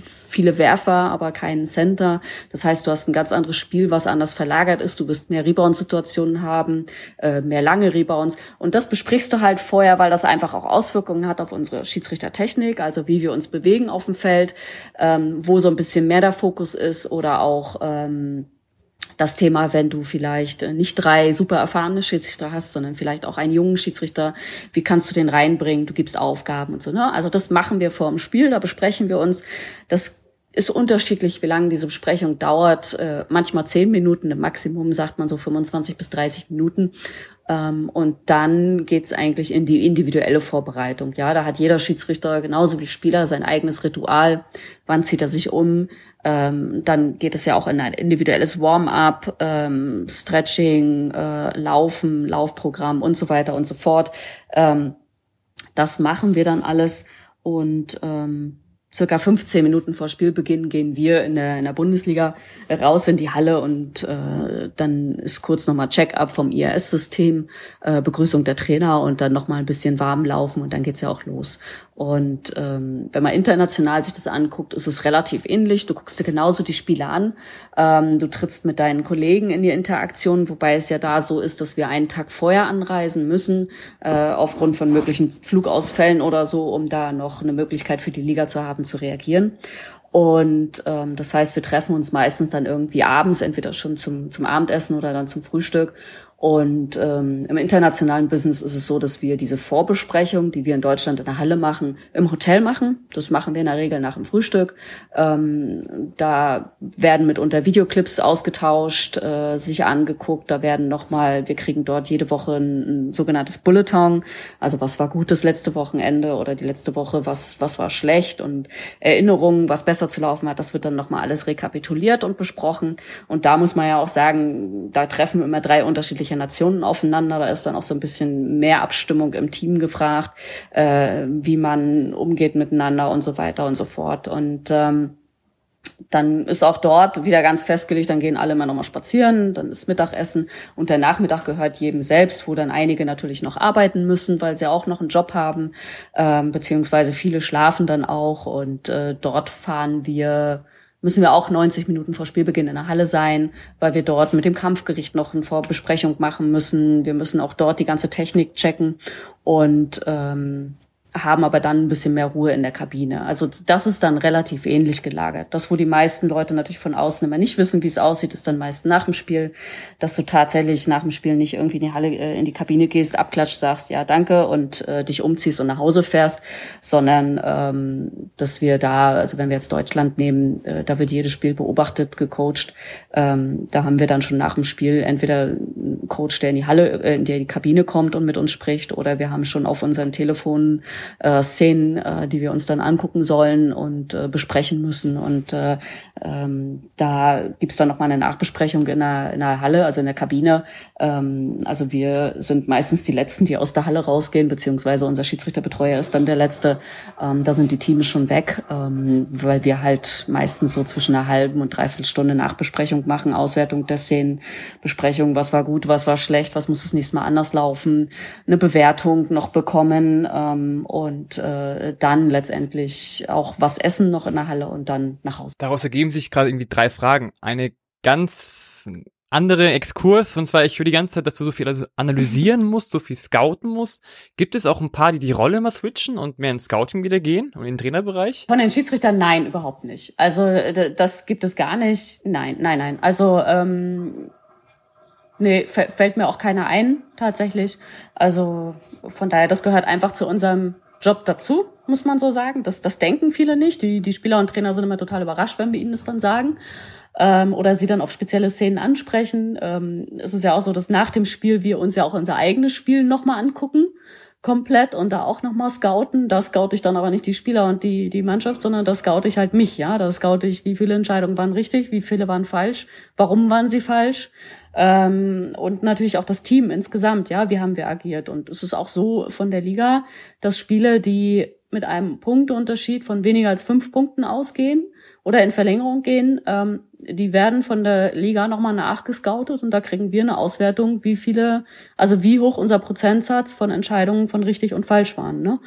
viele Werfer, aber keinen Center. Das heißt, du hast ein ganz anderes Spiel, was anders verlagert ist. Du wirst mehr Rebound-Situationen haben, äh, mehr lange Rebounds. Und das besprichst du halt vorher, weil das einfach auch Auswirkungen hat auf unsere Schiedsrichtertechnik, also wie wir uns bewegen auf dem Feld, ähm, wo so ein bisschen mehr der Fokus ist oder auch ähm, das Thema, wenn du vielleicht äh, nicht drei super erfahrene Schiedsrichter hast, sondern vielleicht auch einen jungen Schiedsrichter, wie kannst du den reinbringen? Du gibst Aufgaben und so. Ne? Also das machen wir vor dem Spiel, da besprechen wir uns. Das ist unterschiedlich, wie lange diese Besprechung dauert. Äh, manchmal zehn Minuten, im Maximum sagt man so 25 bis 30 Minuten. Ähm, und dann geht's eigentlich in die individuelle Vorbereitung. Ja, da hat jeder Schiedsrichter genauso wie Spieler sein eigenes Ritual. Wann zieht er sich um? Ähm, dann geht es ja auch in ein individuelles Warm-up, ähm, Stretching, äh, Laufen, Laufprogramm und so weiter und so fort. Ähm, das machen wir dann alles und ähm, circa 15 Minuten vor Spielbeginn gehen wir in der, in der Bundesliga raus in die Halle und äh, dann ist kurz nochmal Check-up vom IRS-System, äh, Begrüßung der Trainer und dann nochmal ein bisschen warm laufen und dann geht's ja auch los. Und ähm, wenn man international sich das anguckt, ist es relativ ähnlich. Du guckst dir genauso die Spiele an. Ähm, du trittst mit deinen Kollegen in die Interaktion, wobei es ja da so ist, dass wir einen Tag vorher anreisen müssen, äh, aufgrund von möglichen Flugausfällen oder so, um da noch eine Möglichkeit für die Liga zu haben, zu reagieren. Und ähm, das heißt, wir treffen uns meistens dann irgendwie abends, entweder schon zum, zum Abendessen oder dann zum Frühstück und ähm, im internationalen Business ist es so, dass wir diese Vorbesprechung, die wir in Deutschland in der Halle machen, im Hotel machen. Das machen wir in der Regel nach dem Frühstück. Ähm, da werden mitunter Videoclips ausgetauscht, äh, sich angeguckt. Da werden nochmal, wir kriegen dort jede Woche ein, ein sogenanntes Bulletin. Also was war gut das letzte Wochenende oder die letzte Woche, was, was war schlecht und Erinnerungen, was besser zu laufen hat. Das wird dann nochmal alles rekapituliert und besprochen. Und da muss man ja auch sagen, da treffen immer drei unterschiedliche Nationen aufeinander. Da ist dann auch so ein bisschen mehr Abstimmung im Team gefragt, äh, wie man umgeht miteinander und so weiter und so fort. Und ähm, dann ist auch dort wieder ganz festgelegt, dann gehen alle mal nochmal spazieren, dann ist Mittagessen und der Nachmittag gehört jedem selbst, wo dann einige natürlich noch arbeiten müssen, weil sie auch noch einen Job haben, ähm, beziehungsweise viele schlafen dann auch und äh, dort fahren wir müssen wir auch 90 Minuten vor Spielbeginn in der Halle sein, weil wir dort mit dem Kampfgericht noch eine Vorbesprechung machen müssen. Wir müssen auch dort die ganze Technik checken und ähm, haben aber dann ein bisschen mehr Ruhe in der Kabine. Also das ist dann relativ ähnlich gelagert. Das, wo die meisten Leute natürlich von außen immer nicht wissen, wie es aussieht, ist dann meist nach dem Spiel, dass du tatsächlich nach dem Spiel nicht irgendwie in die Halle, äh, in die Kabine gehst, abklatscht, sagst, ja, danke und äh, dich umziehst und nach Hause fährst, sondern ähm, dass wir da, also wenn wir jetzt Deutschland nehmen, äh, da wird jedes Spiel beobachtet, gecoacht. Ähm, da haben wir dann schon nach dem Spiel entweder einen Coach, der in die Halle, äh, in die Kabine kommt und mit uns spricht, oder wir haben schon auf unseren Telefonen äh, Szenen, äh, die wir uns dann angucken sollen und äh, besprechen müssen. Und äh, ähm, da gibt's dann nochmal eine Nachbesprechung in der, in der Halle, also in der Kabine. Ähm, also wir sind meistens die Letzten, die aus der Halle rausgehen, beziehungsweise unser Schiedsrichterbetreuer ist dann der Letzte. Ähm, da sind die Teams schon weg, ähm, weil wir halt meistens so zwischen einer halben und dreiviertel Stunde Nachbesprechung machen, Auswertung der Szenen, Besprechung, was war gut, was war schlecht, was muss das nächste Mal anders laufen, eine Bewertung noch bekommen ähm, und äh, dann letztendlich auch was essen noch in der Halle und dann nach Hause. Daraus ergeben sich gerade irgendwie drei Fragen. Eine ganz andere Exkurs, und zwar ich höre die ganze Zeit, dass du so viel also analysieren [LAUGHS] musst, so viel scouten musst. Gibt es auch ein paar, die die Rolle mal switchen und mehr ins Scouting wieder gehen und in den Trainerbereich? Von den Schiedsrichtern nein, überhaupt nicht. Also das gibt es gar nicht. Nein, nein, nein. Also ähm, nee, fällt mir auch keiner ein tatsächlich. Also von daher, das gehört einfach zu unserem Job dazu, muss man so sagen. Das, das denken viele nicht. Die, die Spieler und Trainer sind immer total überrascht, wenn wir ihnen das dann sagen. Ähm, oder sie dann auf spezielle Szenen ansprechen. Ähm, es ist ja auch so, dass nach dem Spiel wir uns ja auch unser eigenes Spiel nochmal angucken komplett und da auch nochmal scouten. Da scoute ich dann aber nicht die Spieler und die, die Mannschaft, sondern da scoute ich halt mich, ja. Da scoute ich, wie viele Entscheidungen waren richtig, wie viele waren falsch, warum waren sie falsch. Ähm, und natürlich auch das Team insgesamt, ja, wie haben wir agiert. Und es ist auch so von der Liga, dass Spiele, die mit einem Punkteunterschied von weniger als fünf Punkten ausgehen oder in Verlängerung gehen, ähm, die werden von der Liga nochmal nachgescoutet und da kriegen wir eine Auswertung, wie viele, also wie hoch unser Prozentsatz von Entscheidungen von richtig und falsch waren. Ne?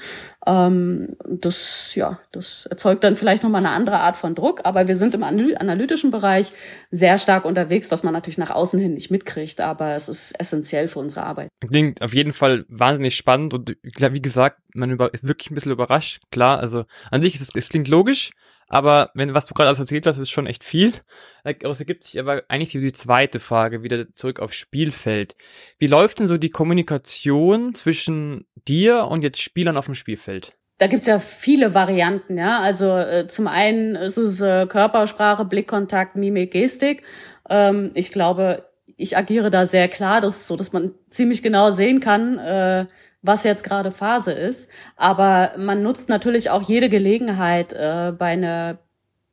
Ähm, das, ja, das erzeugt dann vielleicht nochmal eine andere Art von Druck, aber wir sind im analytischen Bereich sehr stark unterwegs, was man natürlich nach außen hin nicht mitkriegt, aber es ist essentiell für unsere Arbeit. Klingt auf jeden Fall wahnsinnig spannend und wie gesagt, man ist wirklich ein bisschen überrascht. Klar, also an sich ist es, es klingt logisch, aber wenn, was du gerade alles erzählt hast, ist schon echt viel. Daraus ergibt sich aber eigentlich die zweite Frage, wieder zurück aufs Spielfeld. Wie läuft denn so die Kommunikation zwischen dir und jetzt Spielern auf dem Spielfeld? Da gibt's ja viele Varianten, ja. Also äh, zum einen ist es äh, Körpersprache, Blickkontakt, Mimik, Gestik. Ähm, ich glaube, ich agiere da sehr klar, dass, so dass man ziemlich genau sehen kann, äh, was jetzt gerade Phase ist. Aber man nutzt natürlich auch jede Gelegenheit äh, bei einer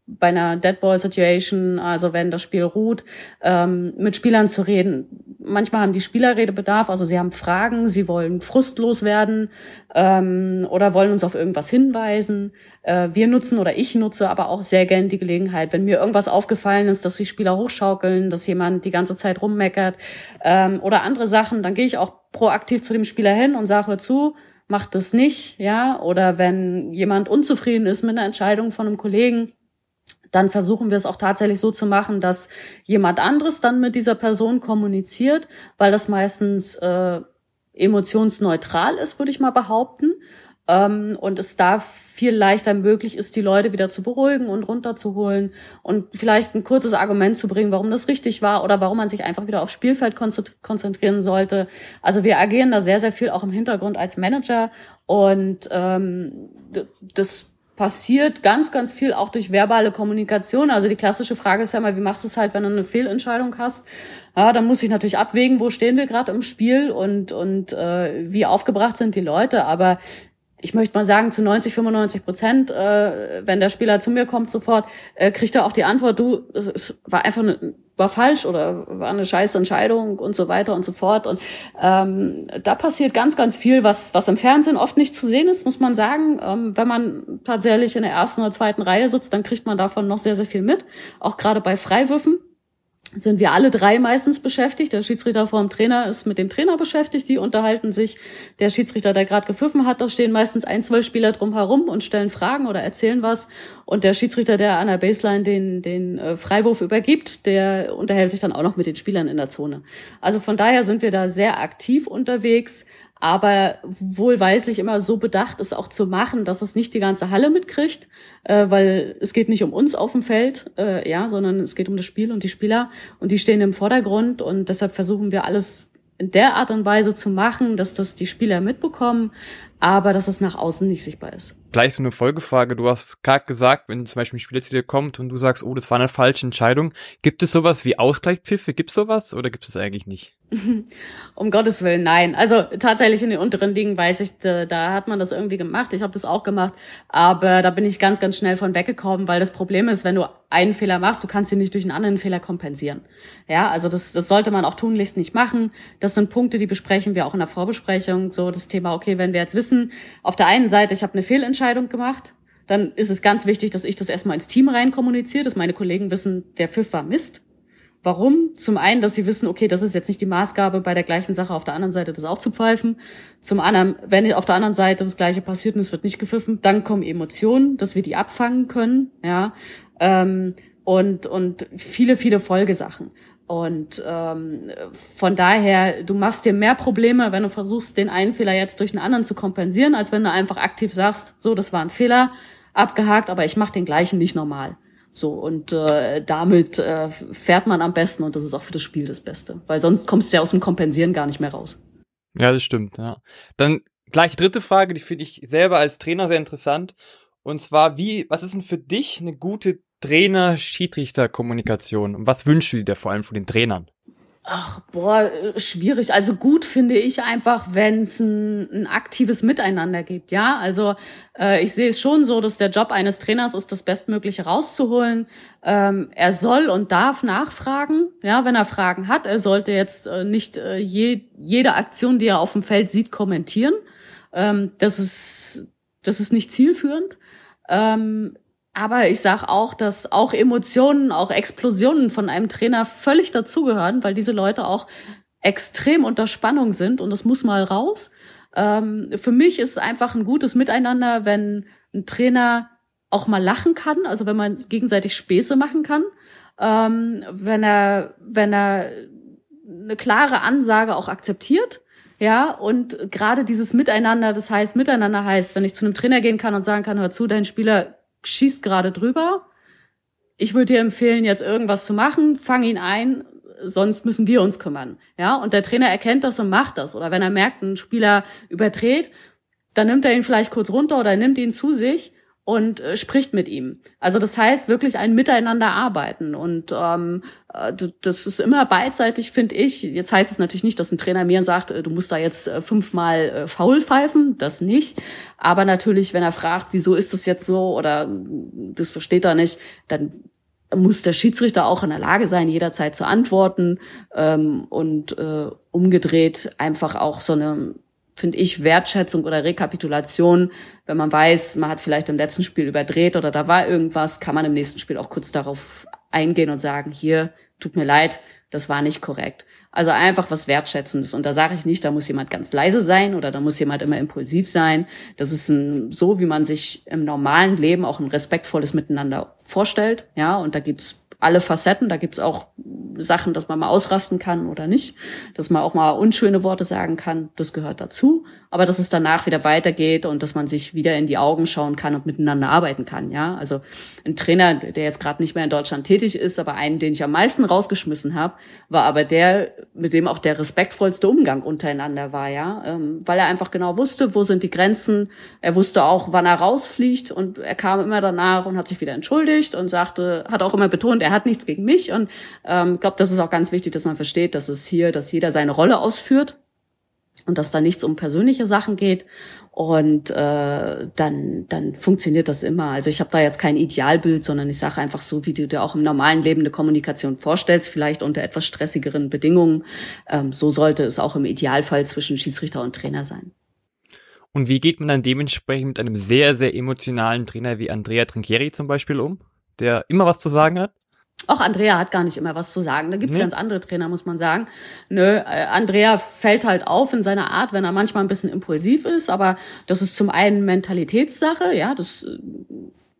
bei einer Deadball-Situation, also wenn das Spiel ruht, ähm, mit Spielern zu reden. Manchmal haben die Spieler Redebedarf, also sie haben Fragen, sie wollen frustlos werden ähm, oder wollen uns auf irgendwas hinweisen. Äh, wir nutzen oder ich nutze aber auch sehr gern die Gelegenheit, wenn mir irgendwas aufgefallen ist, dass die Spieler hochschaukeln, dass jemand die ganze Zeit rummeckert ähm, oder andere Sachen, dann gehe ich auch proaktiv zu dem Spieler hin und sage zu, mach das nicht, ja, oder wenn jemand unzufrieden ist mit einer Entscheidung von einem Kollegen, dann versuchen wir es auch tatsächlich so zu machen, dass jemand anderes dann mit dieser Person kommuniziert, weil das meistens äh, emotionsneutral ist, würde ich mal behaupten. Ähm, und es da viel leichter möglich ist, die Leute wieder zu beruhigen und runterzuholen und vielleicht ein kurzes Argument zu bringen, warum das richtig war oder warum man sich einfach wieder aufs Spielfeld konzentrieren sollte. Also wir agieren da sehr, sehr viel auch im Hintergrund als Manager und ähm, das passiert ganz, ganz viel auch durch verbale Kommunikation. Also die klassische Frage ist ja immer, wie machst du es halt, wenn du eine Fehlentscheidung hast? Ja, dann muss ich natürlich abwägen, wo stehen wir gerade im Spiel und, und äh, wie aufgebracht sind die Leute. Aber ich möchte mal sagen, zu 90, 95 Prozent, äh, wenn der Spieler zu mir kommt sofort, äh, kriegt er auch die Antwort, du, es war einfach eine, war falsch oder war eine scheiß Entscheidung und so weiter und so fort. Und ähm, da passiert ganz, ganz viel, was, was im Fernsehen oft nicht zu sehen ist, muss man sagen. Ähm, wenn man tatsächlich in der ersten oder zweiten Reihe sitzt, dann kriegt man davon noch sehr, sehr viel mit. Auch gerade bei Freiwürfen sind wir alle drei meistens beschäftigt. Der Schiedsrichter vor dem Trainer ist mit dem Trainer beschäftigt. Die unterhalten sich. Der Schiedsrichter, der gerade gepfiffen hat, da stehen meistens ein, zwei Spieler drum herum und stellen Fragen oder erzählen was. Und der Schiedsrichter, der an der Baseline den, den äh, Freiwurf übergibt, der unterhält sich dann auch noch mit den Spielern in der Zone. Also von daher sind wir da sehr aktiv unterwegs aber wohlweislich immer so bedacht, es auch zu machen, dass es nicht die ganze Halle mitkriegt, äh, weil es geht nicht um uns auf dem Feld, äh, ja, sondern es geht um das Spiel und die Spieler und die stehen im Vordergrund und deshalb versuchen wir alles in der Art und Weise zu machen, dass das die Spieler mitbekommen, aber dass es nach außen nicht sichtbar ist. Gleich so eine Folgefrage. Du hast gerade gesagt, wenn zum Beispiel ein Spieler zu dir kommt und du sagst, oh, das war eine falsche Entscheidung. Gibt es sowas wie Ausgleichspfiffe? Gibt es sowas oder gibt es eigentlich nicht? [LAUGHS] Um Gottes Willen, nein. Also tatsächlich in den unteren Ligen weiß ich, da, da hat man das irgendwie gemacht. Ich habe das auch gemacht, aber da bin ich ganz, ganz schnell von weggekommen, weil das Problem ist, wenn du einen Fehler machst, du kannst ihn nicht durch einen anderen Fehler kompensieren. Ja, also das, das sollte man auch tunlichst nicht machen. Das sind Punkte, die besprechen wir auch in der Vorbesprechung. So das Thema, okay, wenn wir jetzt wissen, auf der einen Seite, ich habe eine Fehlentscheidung gemacht, dann ist es ganz wichtig, dass ich das erstmal ins Team rein kommuniziere, dass meine Kollegen wissen, der Pfiff war Mist Warum? Zum einen, dass sie wissen, okay, das ist jetzt nicht die Maßgabe, bei der gleichen Sache auf der anderen Seite das auch zu pfeifen. Zum anderen, wenn auf der anderen Seite das Gleiche passiert und es wird nicht gepfiffen, dann kommen Emotionen, dass wir die abfangen können, ja, ähm, und und viele viele Folgesachen. Und ähm, von daher, du machst dir mehr Probleme, wenn du versuchst, den einen Fehler jetzt durch einen anderen zu kompensieren, als wenn du einfach aktiv sagst, so, das war ein Fehler, abgehakt, aber ich mache den gleichen nicht normal. So, und äh, damit äh, fährt man am besten und das ist auch für das Spiel das Beste. Weil sonst kommst du ja aus dem Kompensieren gar nicht mehr raus. Ja, das stimmt, ja. Dann gleich dritte Frage, die finde ich selber als Trainer sehr interessant. Und zwar, wie, was ist denn für dich eine gute Trainer-Schiedsrichter-Kommunikation? Und was wünschst du dir vor allem von den Trainern? Ach, boah, schwierig. Also gut finde ich einfach, wenn es ein, ein aktives Miteinander gibt. Ja, also äh, ich sehe es schon so, dass der Job eines Trainers ist, das Bestmögliche rauszuholen. Ähm, er soll und darf nachfragen. Ja, wenn er Fragen hat, er sollte jetzt äh, nicht äh, je, jede Aktion, die er auf dem Feld sieht, kommentieren. Ähm, das ist das ist nicht zielführend. Ähm, aber ich sag auch, dass auch Emotionen, auch Explosionen von einem Trainer völlig dazugehören, weil diese Leute auch extrem unter Spannung sind und das muss mal raus. Ähm, für mich ist es einfach ein gutes Miteinander, wenn ein Trainer auch mal lachen kann, also wenn man gegenseitig Späße machen kann, ähm, wenn er, wenn er eine klare Ansage auch akzeptiert. Ja, und gerade dieses Miteinander, das heißt, Miteinander heißt, wenn ich zu einem Trainer gehen kann und sagen kann, hör zu, dein Spieler schießt gerade drüber. Ich würde dir empfehlen, jetzt irgendwas zu machen, fang ihn ein, sonst müssen wir uns kümmern. Ja, und der Trainer erkennt das und macht das. Oder wenn er merkt, ein Spieler überdreht, dann nimmt er ihn vielleicht kurz runter oder nimmt ihn zu sich und äh, spricht mit ihm. Also das heißt wirklich ein Miteinander arbeiten und ähm, äh, das ist immer beidseitig, finde ich. Jetzt heißt es natürlich nicht, dass ein Trainer mir sagt, äh, du musst da jetzt äh, fünfmal äh, faul pfeifen, das nicht. Aber natürlich, wenn er fragt, wieso ist das jetzt so oder das versteht er nicht, dann muss der Schiedsrichter auch in der Lage sein, jederzeit zu antworten ähm, und äh, umgedreht einfach auch so eine finde ich, Wertschätzung oder Rekapitulation, wenn man weiß, man hat vielleicht im letzten Spiel überdreht oder da war irgendwas, kann man im nächsten Spiel auch kurz darauf eingehen und sagen, hier, tut mir leid, das war nicht korrekt. Also einfach was Wertschätzendes. Und da sage ich nicht, da muss jemand ganz leise sein oder da muss jemand immer impulsiv sein. Das ist ein, so, wie man sich im normalen Leben auch ein respektvolles Miteinander vorstellt. Ja, und da gibt's alle Facetten. Da gibt's auch Sachen, dass man mal ausrasten kann oder nicht, dass man auch mal unschöne Worte sagen kann. Das gehört dazu. Aber dass es danach wieder weitergeht und dass man sich wieder in die Augen schauen kann und miteinander arbeiten kann. Ja, also ein Trainer, der jetzt gerade nicht mehr in Deutschland tätig ist, aber einen, den ich am meisten rausgeschmissen habe, war aber der, mit dem auch der respektvollste Umgang untereinander war. Ja, ähm, weil er einfach genau wusste, wo sind die Grenzen. Er wusste auch, wann er rausfliegt und er kam immer danach und hat sich wieder entschuldigt und sagte, hat auch immer betont, er hat nichts gegen mich und ähm, glaube, das ist auch ganz wichtig, dass man versteht, dass es hier, dass jeder seine Rolle ausführt und dass da nichts um persönliche Sachen geht. Und äh, dann, dann funktioniert das immer. Also ich habe da jetzt kein Idealbild, sondern ich sage einfach so, wie du dir auch im normalen Leben eine Kommunikation vorstellst, vielleicht unter etwas stressigeren Bedingungen. Ähm, so sollte es auch im Idealfall zwischen Schiedsrichter und Trainer sein. Und wie geht man dann dementsprechend mit einem sehr, sehr emotionalen Trainer wie Andrea Trinchieri zum Beispiel um, der immer was zu sagen hat? Auch Andrea hat gar nicht immer was zu sagen. Da gibt's nee. ganz andere Trainer, muss man sagen. Nö, äh, Andrea fällt halt auf in seiner Art, wenn er manchmal ein bisschen impulsiv ist, aber das ist zum einen Mentalitätssache, ja, das äh,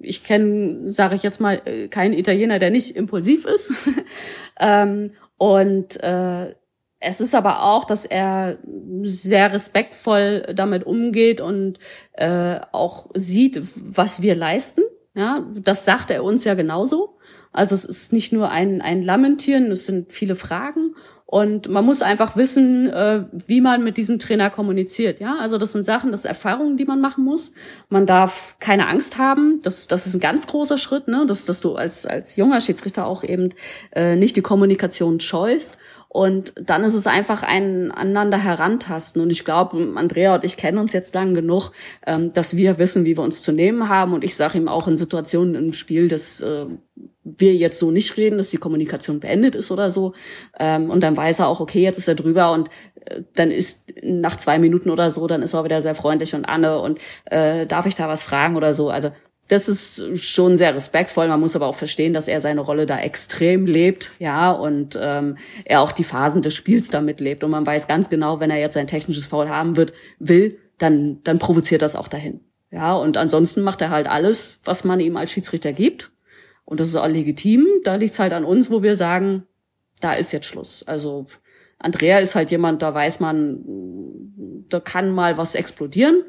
ich kenne, sage ich jetzt mal, äh, keinen Italiener, der nicht impulsiv ist. [LAUGHS] ähm, und äh, es ist aber auch, dass er sehr respektvoll damit umgeht und äh, auch sieht, was wir leisten. Ja, das sagt er uns ja genauso. Also es ist nicht nur ein, ein Lamentieren, es sind viele Fragen und man muss einfach wissen, äh, wie man mit diesem Trainer kommuniziert. Ja, also das sind Sachen, das sind Erfahrungen, die man machen muss. Man darf keine Angst haben. Das, das ist ein ganz großer Schritt, ne? dass, dass du als, als junger Schiedsrichter auch eben äh, nicht die Kommunikation scheust. Und dann ist es einfach ein aneinander herantasten. Und ich glaube, Andrea und ich kennen uns jetzt lang genug, ähm, dass wir wissen, wie wir uns zu nehmen haben. Und ich sage ihm auch in Situationen im Spiel, dass äh, wir jetzt so nicht reden, dass die Kommunikation beendet ist oder so. Ähm, und dann weiß er auch, okay, jetzt ist er drüber und äh, dann ist nach zwei Minuten oder so, dann ist er wieder sehr freundlich und Anne und äh, darf ich da was fragen oder so. Also das ist schon sehr respektvoll. Man muss aber auch verstehen, dass er seine Rolle da extrem lebt, ja, und ähm, er auch die Phasen des Spiels damit lebt. Und man weiß ganz genau, wenn er jetzt ein technisches Foul haben wird, will, dann, dann provoziert das auch dahin. Ja, und ansonsten macht er halt alles, was man ihm als Schiedsrichter gibt. Und das ist auch legitim. Da liegt es halt an uns, wo wir sagen, da ist jetzt Schluss. Also Andrea ist halt jemand, da weiß man, da kann mal was explodieren.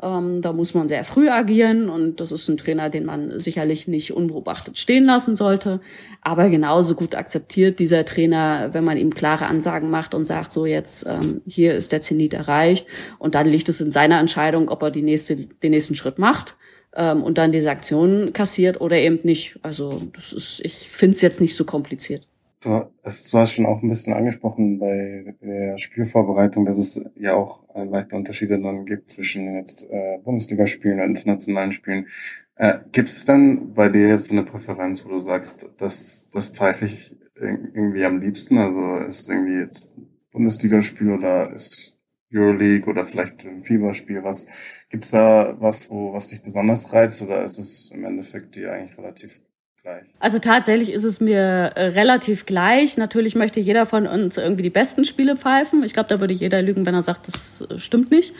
Ähm, da muss man sehr früh agieren und das ist ein Trainer, den man sicherlich nicht unbeobachtet stehen lassen sollte. Aber genauso gut akzeptiert dieser Trainer, wenn man ihm klare Ansagen macht und sagt, so jetzt ähm, hier ist der Zenit erreicht und dann liegt es in seiner Entscheidung, ob er die nächste, den nächsten Schritt macht ähm, und dann diese Aktion kassiert oder eben nicht. Also das ist, ich finde es jetzt nicht so kompliziert. Du hast zwar schon auch ein bisschen angesprochen bei der Spielvorbereitung, dass es ja auch äh, leichte Unterschiede dann gibt zwischen jetzt äh, Bundesligaspielen und internationalen Spielen. Äh, gibt es dann bei dir jetzt so eine Präferenz, wo du sagst, dass das pfeife ich irgendwie am liebsten? Also ist irgendwie jetzt Bundesligaspiel oder ist Euroleague oder vielleicht ein Fieberspiel? Was gibt's da was, wo was dich besonders reizt oder ist es im Endeffekt dir eigentlich relativ gleich? Also tatsächlich ist es mir äh, relativ gleich. Natürlich möchte jeder von uns irgendwie die besten Spiele pfeifen. Ich glaube, da würde jeder lügen, wenn er sagt, das äh, stimmt nicht.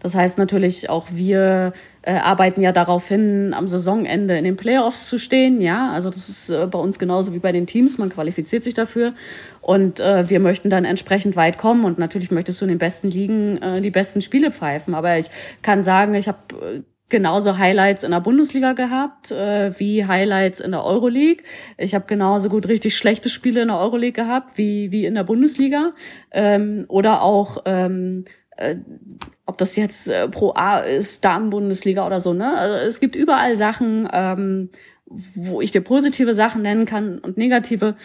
Das heißt natürlich auch wir äh, arbeiten ja darauf hin, am Saisonende in den Playoffs zu stehen. Ja, also das ist äh, bei uns genauso wie bei den Teams. Man qualifiziert sich dafür und äh, wir möchten dann entsprechend weit kommen. Und natürlich möchtest du in den besten Ligen äh, die besten Spiele pfeifen. Aber ich kann sagen, ich habe äh, genauso Highlights in der Bundesliga gehabt äh, wie Highlights in der Euroleague. Ich habe genauso gut richtig schlechte Spiele in der Euroleague gehabt wie wie in der Bundesliga ähm, oder auch ähm, äh, ob das jetzt äh, Pro A ist, Damen-Bundesliga oder so, ne? Also es gibt überall Sachen, ähm, wo ich dir positive Sachen nennen kann und negative.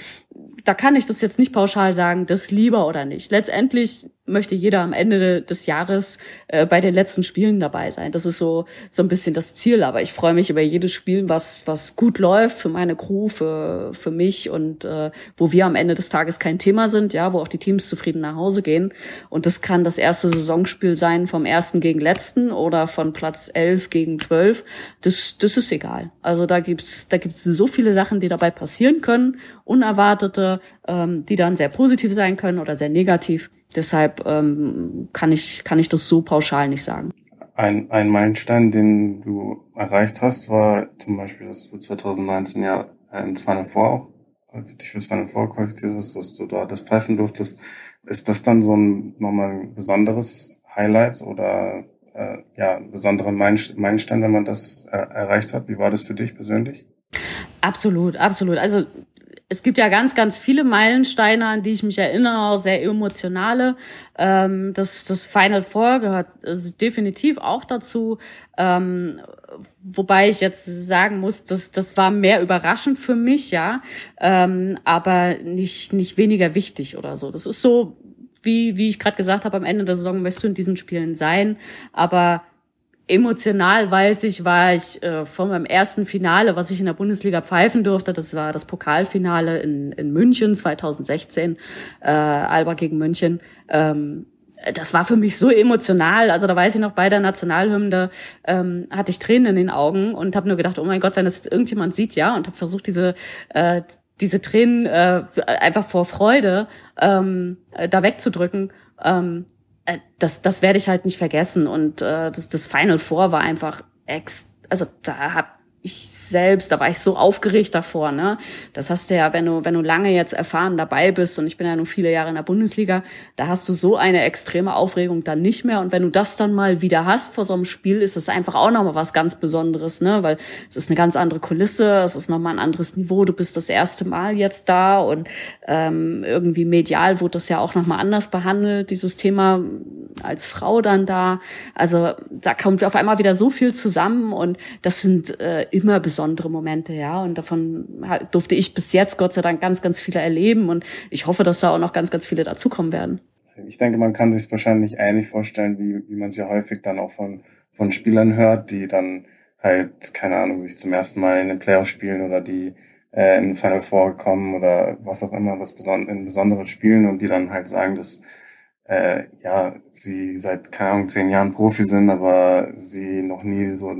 Da kann ich das jetzt nicht pauschal sagen, das lieber oder nicht. Letztendlich möchte jeder am Ende des Jahres äh, bei den letzten Spielen dabei sein. Das ist so so ein bisschen das Ziel. Aber ich freue mich über jedes Spiel, was was gut läuft für meine Crew, für für mich und äh, wo wir am Ende des Tages kein Thema sind, ja, wo auch die Teams zufrieden nach Hause gehen. Und das kann das erste Saisonspiel sein vom ersten gegen letzten oder von Platz elf gegen zwölf. Das das ist egal. Also da gibt's da gibt's so viele Sachen, die dabei passieren können, unerwartete, ähm, die dann sehr positiv sein können oder sehr negativ. Deshalb ähm, kann ich kann ich das so pauschal nicht sagen. Ein, ein Meilenstein, den du erreicht hast, war zum Beispiel, dass du 2019 ja ins Final Four auch für dich fürs Final Four qualifiziert hast, dass du da das pfeifen durftest. Ist das dann so ein nochmal ein besonderes Highlight oder äh, ja, ein besonderer Meilenstein, wenn man das äh, erreicht hat? Wie war das für dich persönlich? Absolut, absolut. Also es gibt ja ganz, ganz viele Meilensteine, an die ich mich erinnere, sehr emotionale. Ähm, das, das Final Four gehört also definitiv auch dazu. Ähm, wobei ich jetzt sagen muss, dass das war mehr überraschend für mich, ja, ähm, aber nicht nicht weniger wichtig oder so. Das ist so wie, wie ich gerade gesagt habe, am Ende der Saison möchtest du in diesen Spielen sein. Aber emotional weiß ich, war ich äh, von meinem ersten Finale, was ich in der Bundesliga pfeifen durfte, das war das Pokalfinale in, in München 2016, äh, Alba gegen München. Ähm, das war für mich so emotional. Also da weiß ich noch, bei der Nationalhymne ähm, hatte ich Tränen in den Augen und habe nur gedacht, oh mein Gott, wenn das jetzt irgendjemand sieht, ja, und habe versucht, diese äh, diese Tränen äh, einfach vor Freude ähm, da wegzudrücken. Ähm, äh, das, das werde ich halt nicht vergessen. Und äh, das, das Final Four war einfach ex, also da hab ich selbst, da war ich so aufgeregt davor, ne? Das hast du ja, wenn du, wenn du lange jetzt erfahren dabei bist, und ich bin ja nun viele Jahre in der Bundesliga, da hast du so eine extreme Aufregung dann nicht mehr. Und wenn du das dann mal wieder hast vor so einem Spiel, ist es einfach auch nochmal was ganz Besonderes, ne? Weil es ist eine ganz andere Kulisse, es ist nochmal ein anderes Niveau, du bist das erste Mal jetzt da und ähm, irgendwie medial wurde das ja auch nochmal anders behandelt, dieses Thema als Frau dann da. Also da kommt auf einmal wieder so viel zusammen und das sind äh, immer besondere Momente, ja. Und davon durfte ich bis jetzt Gott sei Dank ganz, ganz viele erleben und ich hoffe, dass da auch noch ganz, ganz viele dazukommen werden. Ich denke, man kann sich wahrscheinlich ähnlich vorstellen, wie, wie man es ja häufig dann auch von, von Spielern hört, die dann halt, keine Ahnung, sich zum ersten Mal in den Playoffs spielen oder die äh, in Final Four kommen oder was auch immer, was beson in besonderen Spielen und die dann halt sagen, dass äh, ja, sie seit, keine Ahnung, zehn Jahren Profi sind, aber sie noch nie so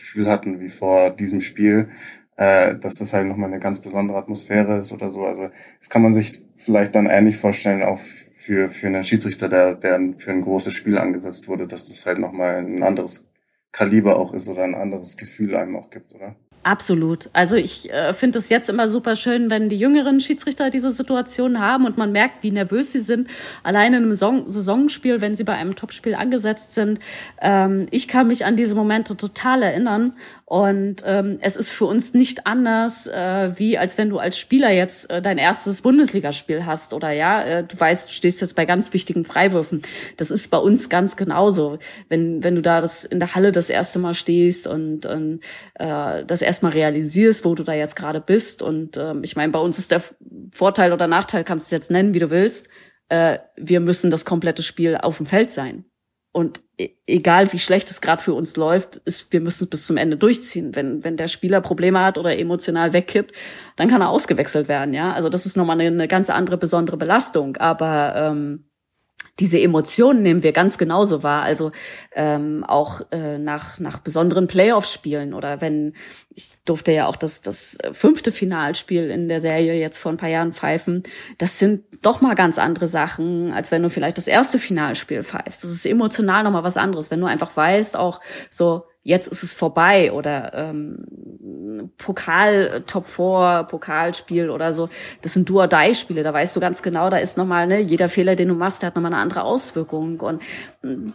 Gefühl hatten wie vor diesem Spiel, äh, dass das halt nochmal eine ganz besondere Atmosphäre ist oder so. Also das kann man sich vielleicht dann ähnlich vorstellen, auch für, für einen Schiedsrichter, der, der für ein großes Spiel angesetzt wurde, dass das halt nochmal ein anderes Kaliber auch ist oder ein anderes Gefühl einem auch gibt, oder? Absolut. Also ich äh, finde es jetzt immer super schön, wenn die jüngeren Schiedsrichter diese Situation haben und man merkt, wie nervös sie sind, alleine in einem Saison Saisonspiel, wenn sie bei einem Topspiel angesetzt sind. Ähm, ich kann mich an diese Momente total erinnern und ähm, es ist für uns nicht anders, äh, wie als wenn du als Spieler jetzt äh, dein erstes Bundesligaspiel hast oder ja, äh, du weißt, du stehst jetzt bei ganz wichtigen Freiwürfen. Das ist bei uns ganz genauso. Wenn, wenn du da das in der Halle das erste Mal stehst und, und äh, das erstmal realisierst, wo du da jetzt gerade bist. Und äh, ich meine, bei uns ist der Vorteil oder Nachteil, kannst du es jetzt nennen, wie du willst. Äh, wir müssen das komplette Spiel auf dem Feld sein. Und e, egal wie schlecht es gerade für uns läuft, ist, wir müssen es bis zum Ende durchziehen. Wenn, wenn der Spieler Probleme hat oder emotional wegkippt, dann kann er ausgewechselt werden, ja. Also das ist nochmal eine, eine ganz andere besondere Belastung. Aber ähm, diese Emotionen nehmen wir ganz genauso wahr. Also ähm, auch äh, nach, nach besonderen Playoff-Spielen oder wenn, ich durfte ja auch das, das fünfte Finalspiel in der Serie jetzt vor ein paar Jahren pfeifen, das sind doch mal ganz andere Sachen, als wenn du vielleicht das erste Finalspiel pfeifst. Das ist emotional nochmal was anderes, wenn du einfach weißt, auch so, jetzt ist es vorbei oder ähm, Pokal Top 4, Pokalspiel oder so, das sind do die spiele da weißt du ganz genau, da ist nochmal, ne, jeder Fehler, den du machst, der hat nochmal eine andere Auswirkung. Und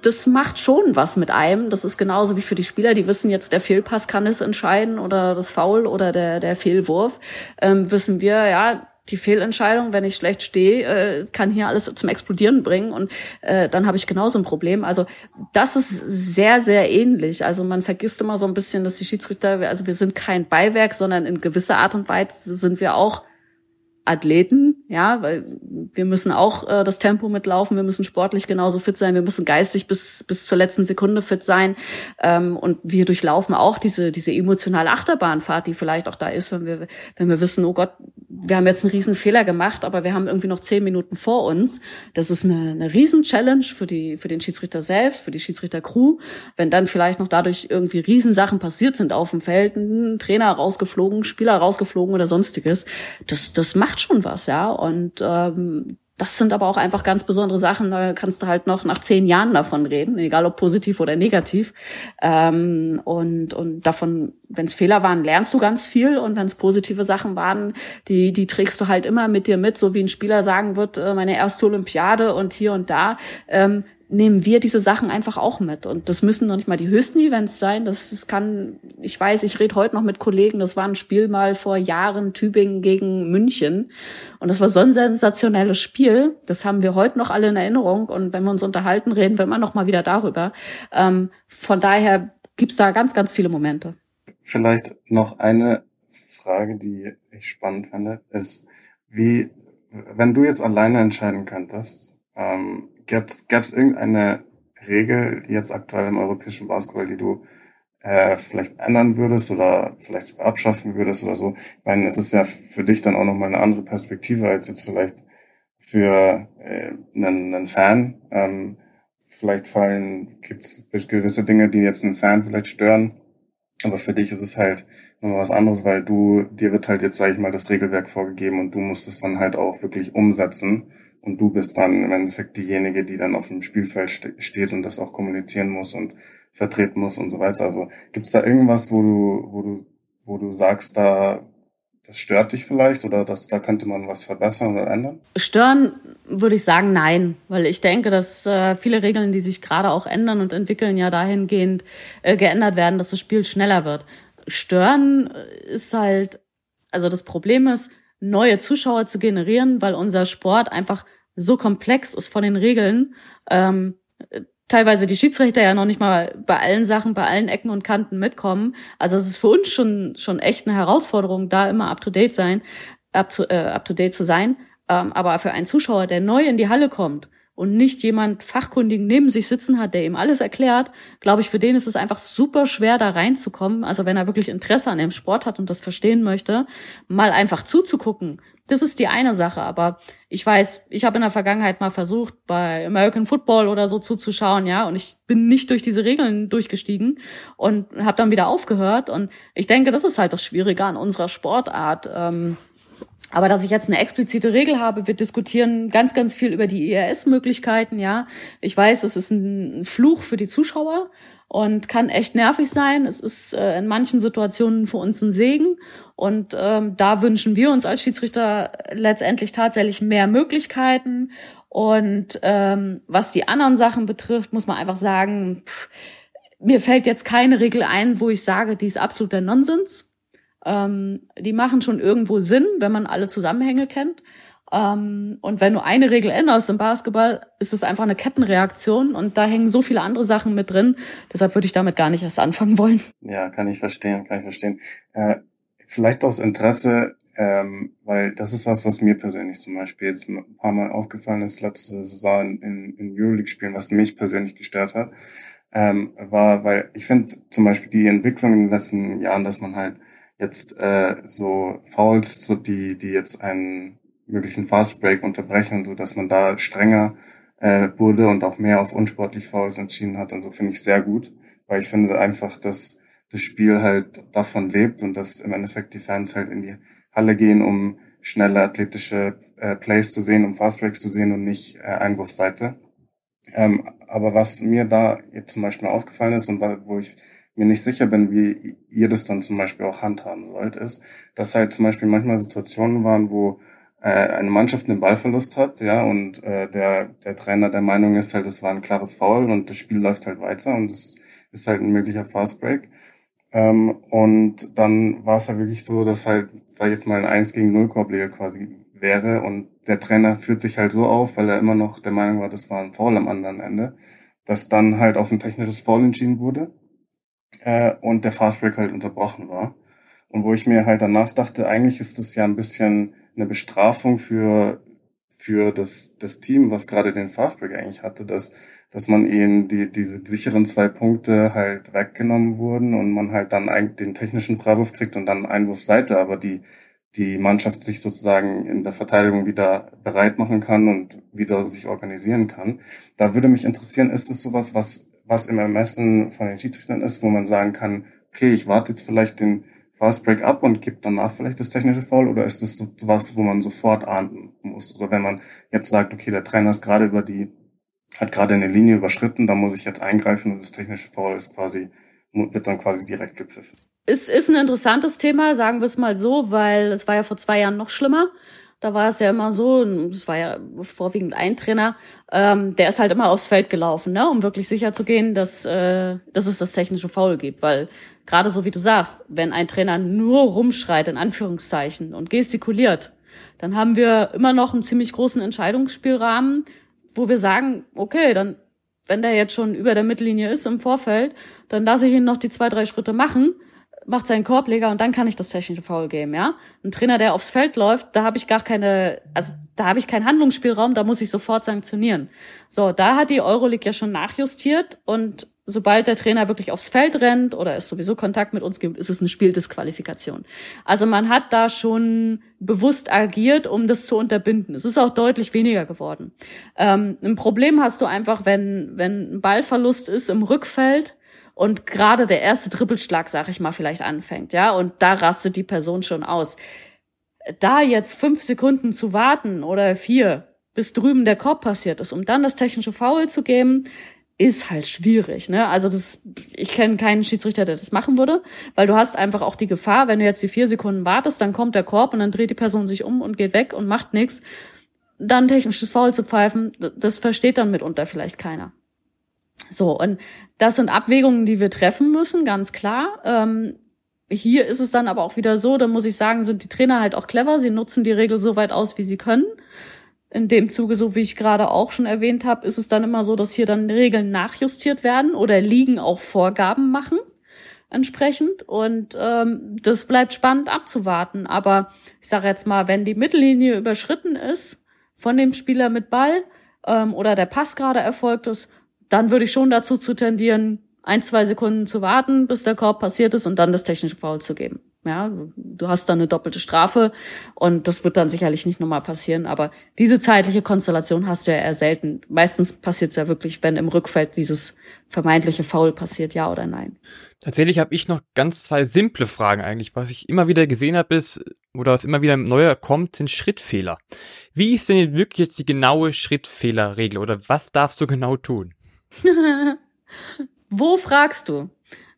das macht schon was mit einem, das ist genauso wie für die Spieler, die wissen jetzt, der Fehlpass kann es entscheiden oder das Foul oder der, der Fehlwurf, ähm, wissen wir, ja, die Fehlentscheidung, wenn ich schlecht stehe, äh, kann hier alles zum Explodieren bringen und äh, dann habe ich genauso ein Problem. Also das ist sehr, sehr ähnlich. Also man vergisst immer so ein bisschen, dass die Schiedsrichter, also wir sind kein Beiwerk, sondern in gewisser Art und Weise sind wir auch Athleten, ja, weil wir müssen auch äh, das Tempo mitlaufen, wir müssen sportlich genauso fit sein, wir müssen geistig bis bis zur letzten Sekunde fit sein ähm, und wir durchlaufen auch diese diese emotionale Achterbahnfahrt, die vielleicht auch da ist, wenn wir wenn wir wissen, oh Gott, wir haben jetzt einen riesen Fehler gemacht, aber wir haben irgendwie noch zehn Minuten vor uns. Das ist eine, eine riesen Challenge für die für den Schiedsrichter selbst, für die Schiedsrichter-Crew. Wenn dann vielleicht noch dadurch irgendwie Riesensachen passiert sind auf dem Feld, ein Trainer rausgeflogen, Spieler rausgeflogen oder sonstiges, das das macht macht schon was, ja. Und ähm, das sind aber auch einfach ganz besondere Sachen. Da kannst du halt noch nach zehn Jahren davon reden, egal ob positiv oder negativ. Ähm, und, und davon, wenn es Fehler waren, lernst du ganz viel. Und wenn es positive Sachen waren, die, die trägst du halt immer mit dir mit, so wie ein Spieler sagen wird, äh, meine erste Olympiade und hier und da. Ähm, nehmen wir diese Sachen einfach auch mit. Und das müssen noch nicht mal die höchsten Events sein. Das, das kann, ich weiß, ich rede heute noch mit Kollegen, das war ein Spiel mal vor Jahren Tübingen gegen München. Und das war so ein sensationelles Spiel. Das haben wir heute noch alle in Erinnerung. Und wenn wir uns unterhalten, reden wir immer noch mal wieder darüber. Ähm, von daher gibt's da ganz, ganz viele Momente. Vielleicht noch eine Frage, die ich spannend finde, ist, wie, wenn du jetzt alleine entscheiden könntest, Ähm, Gäbe es irgendeine Regel jetzt aktuell im europäischen Basketball, die du äh, vielleicht ändern würdest oder vielleicht abschaffen würdest oder so? Ich meine, es ist ja für dich dann auch nochmal eine andere Perspektive als jetzt vielleicht für äh, einen, einen Fan. Ähm, vielleicht fallen, gibt es gewisse Dinge, die jetzt einen Fan vielleicht stören. Aber für dich ist es halt nochmal was anderes, weil du, dir wird halt jetzt, sage ich mal, das Regelwerk vorgegeben und du musst es dann halt auch wirklich umsetzen. Und du bist dann im Endeffekt diejenige, die dann auf dem Spielfeld ste steht und das auch kommunizieren muss und vertreten muss und so weiter. Also gibt es da irgendwas, wo du, wo du, wo du sagst, da das stört dich vielleicht oder dass da könnte man was verbessern oder ändern? Stören würde ich sagen, nein, weil ich denke, dass äh, viele Regeln, die sich gerade auch ändern und entwickeln, ja dahingehend äh, geändert werden, dass das Spiel schneller wird. Stören ist halt, also das Problem ist, neue Zuschauer zu generieren, weil unser Sport einfach so komplex ist von den Regeln. Ähm, teilweise die Schiedsrichter ja noch nicht mal bei allen Sachen, bei allen Ecken und Kanten mitkommen. Also es ist für uns schon schon echt eine Herausforderung, da immer up to date sein, up to, äh, up to date zu sein. Ähm, aber für einen Zuschauer, der neu in die Halle kommt und nicht jemand Fachkundigen neben sich sitzen hat, der ihm alles erklärt, glaube ich, für den ist es einfach super schwer, da reinzukommen. Also wenn er wirklich Interesse an dem Sport hat und das verstehen möchte, mal einfach zuzugucken. Das ist die eine Sache. Aber ich weiß, ich habe in der Vergangenheit mal versucht, bei American Football oder so zuzuschauen, ja, und ich bin nicht durch diese Regeln durchgestiegen und habe dann wieder aufgehört. Und ich denke, das ist halt das Schwierige an unserer Sportart. Ähm, aber dass ich jetzt eine explizite Regel habe, wir diskutieren ganz, ganz viel über die IRS-Möglichkeiten, ja. Ich weiß, es ist ein Fluch für die Zuschauer und kann echt nervig sein. Es ist äh, in manchen Situationen für uns ein Segen. Und ähm, da wünschen wir uns als Schiedsrichter letztendlich tatsächlich mehr Möglichkeiten. Und ähm, was die anderen Sachen betrifft, muss man einfach sagen, pff, mir fällt jetzt keine Regel ein, wo ich sage, die ist absoluter Nonsens. Ähm, die machen schon irgendwo Sinn, wenn man alle Zusammenhänge kennt. Ähm, und wenn du eine Regel änderst im Basketball, ist es einfach eine Kettenreaktion und da hängen so viele andere Sachen mit drin. Deshalb würde ich damit gar nicht erst anfangen wollen. Ja, kann ich verstehen, kann ich verstehen. Äh, vielleicht aus Interesse, ähm, weil das ist was, was mir persönlich zum Beispiel jetzt ein paar Mal aufgefallen ist, letzte Saison in, in Euroleague-Spielen, was mich persönlich gestört hat, ähm, war, weil ich finde zum Beispiel die Entwicklung in den letzten Jahren, dass man halt jetzt äh, so Fouls, so die, die jetzt einen möglichen Fast Break unterbrechen, so dass man da strenger äh, wurde und auch mehr auf unsportlich Fouls entschieden hat und so finde ich sehr gut, weil ich finde einfach, dass das Spiel halt davon lebt und dass im Endeffekt die Fans halt in die Halle gehen, um schnelle athletische äh, Plays zu sehen, um Fast Breaks zu sehen und nicht äh, Einwurfseite. Ähm, aber was mir da jetzt zum Beispiel aufgefallen ist und wo ich mir nicht sicher bin, wie ihr das dann zum Beispiel auch handhaben sollt, ist, dass halt zum Beispiel manchmal Situationen waren, wo äh, eine Mannschaft einen Ballverlust hat, ja, und äh, der, der Trainer der Meinung ist halt, es war ein klares Foul und das Spiel läuft halt weiter und es ist halt ein möglicher Fastbreak. Ähm, und dann war es halt wirklich so, dass halt, sag ich jetzt mal, ein 1 gegen 0 Korbleger quasi wäre und der Trainer führt sich halt so auf, weil er immer noch der Meinung war, das war ein Foul am anderen Ende, dass dann halt auf ein technisches Foul entschieden wurde äh, und der Fastbreak halt unterbrochen war. Und wo ich mir halt danach dachte, eigentlich ist das ja ein bisschen eine Bestrafung für, für das, das Team, was gerade den Fastbreak eigentlich hatte, dass, dass man ihnen die, diese sicheren zwei Punkte halt weggenommen wurden und man halt dann eigentlich den technischen Freiwurf kriegt und dann Einwurfseite, aber die, die Mannschaft sich sozusagen in der Verteidigung wieder bereit machen kann und wieder sich organisieren kann. Da würde mich interessieren, ist es sowas, was was im Ermessen von den Schiedsrichtern ist, wo man sagen kann, okay, ich warte jetzt vielleicht den Fast Break ab und gebe danach vielleicht das technische Foul oder ist das was, wo man sofort ahnden muss? Oder wenn man jetzt sagt, okay, der Trainer ist gerade über die, hat gerade eine Linie überschritten, da muss ich jetzt eingreifen und das technische Foul ist quasi, wird dann quasi direkt gepfiffen. Es ist ein interessantes Thema, sagen wir es mal so, weil es war ja vor zwei Jahren noch schlimmer. Da war es ja immer so, es war ja vorwiegend ein Trainer, ähm, der ist halt immer aufs Feld gelaufen, ne, um wirklich sicher zu gehen, dass, äh, dass es das technische Foul gibt. Weil gerade so wie du sagst, wenn ein Trainer nur rumschreit, in Anführungszeichen, und gestikuliert, dann haben wir immer noch einen ziemlich großen Entscheidungsspielrahmen, wo wir sagen, okay, dann, wenn der jetzt schon über der Mittellinie ist im Vorfeld, dann lasse ich ihn noch die zwei, drei Schritte machen macht seinen Korbleger und dann kann ich das technische Foul geben, ja. Ein Trainer, der aufs Feld läuft, da habe ich gar keine, also da habe ich keinen Handlungsspielraum, da muss ich sofort sanktionieren. So, da hat die Euroleague ja schon nachjustiert und sobald der Trainer wirklich aufs Feld rennt oder es sowieso Kontakt mit uns gibt, ist es eine Spieldisqualifikation. Also man hat da schon bewusst agiert, um das zu unterbinden. Es ist auch deutlich weniger geworden. Ähm, ein Problem hast du einfach, wenn, wenn ein Ballverlust ist im Rückfeld, und gerade der erste Trippelschlag, sag ich mal, vielleicht anfängt, ja, und da rastet die Person schon aus. Da jetzt fünf Sekunden zu warten oder vier, bis drüben der Korb passiert ist, um dann das technische Foul zu geben, ist halt schwierig, ne? Also das, ich kenne keinen Schiedsrichter, der das machen würde, weil du hast einfach auch die Gefahr, wenn du jetzt die vier Sekunden wartest, dann kommt der Korb und dann dreht die Person sich um und geht weg und macht nichts. Dann technisches Foul zu pfeifen, das versteht dann mitunter vielleicht keiner. So, und das sind Abwägungen, die wir treffen müssen, ganz klar. Ähm, hier ist es dann aber auch wieder so, da muss ich sagen, sind die Trainer halt auch clever. Sie nutzen die Regel so weit aus, wie sie können. In dem Zuge, so wie ich gerade auch schon erwähnt habe, ist es dann immer so, dass hier dann Regeln nachjustiert werden oder Ligen auch Vorgaben machen entsprechend. Und ähm, das bleibt spannend abzuwarten. Aber ich sage jetzt mal, wenn die Mittellinie überschritten ist von dem Spieler mit Ball ähm, oder der Pass gerade erfolgt ist, dann würde ich schon dazu zu tendieren, ein, zwei Sekunden zu warten, bis der Korb passiert ist und dann das technische Foul zu geben. Ja, du hast dann eine doppelte Strafe und das wird dann sicherlich nicht nochmal passieren, aber diese zeitliche Konstellation hast du ja eher selten. Meistens passiert es ja wirklich, wenn im Rückfeld dieses vermeintliche Foul passiert, ja oder nein. Tatsächlich habe ich noch ganz zwei simple Fragen eigentlich. Was ich immer wieder gesehen habe, ist, oder was immer wieder neuer kommt, sind Schrittfehler. Wie ist denn wirklich jetzt die genaue Schrittfehlerregel oder was darfst du genau tun? [LAUGHS] Wo fragst du?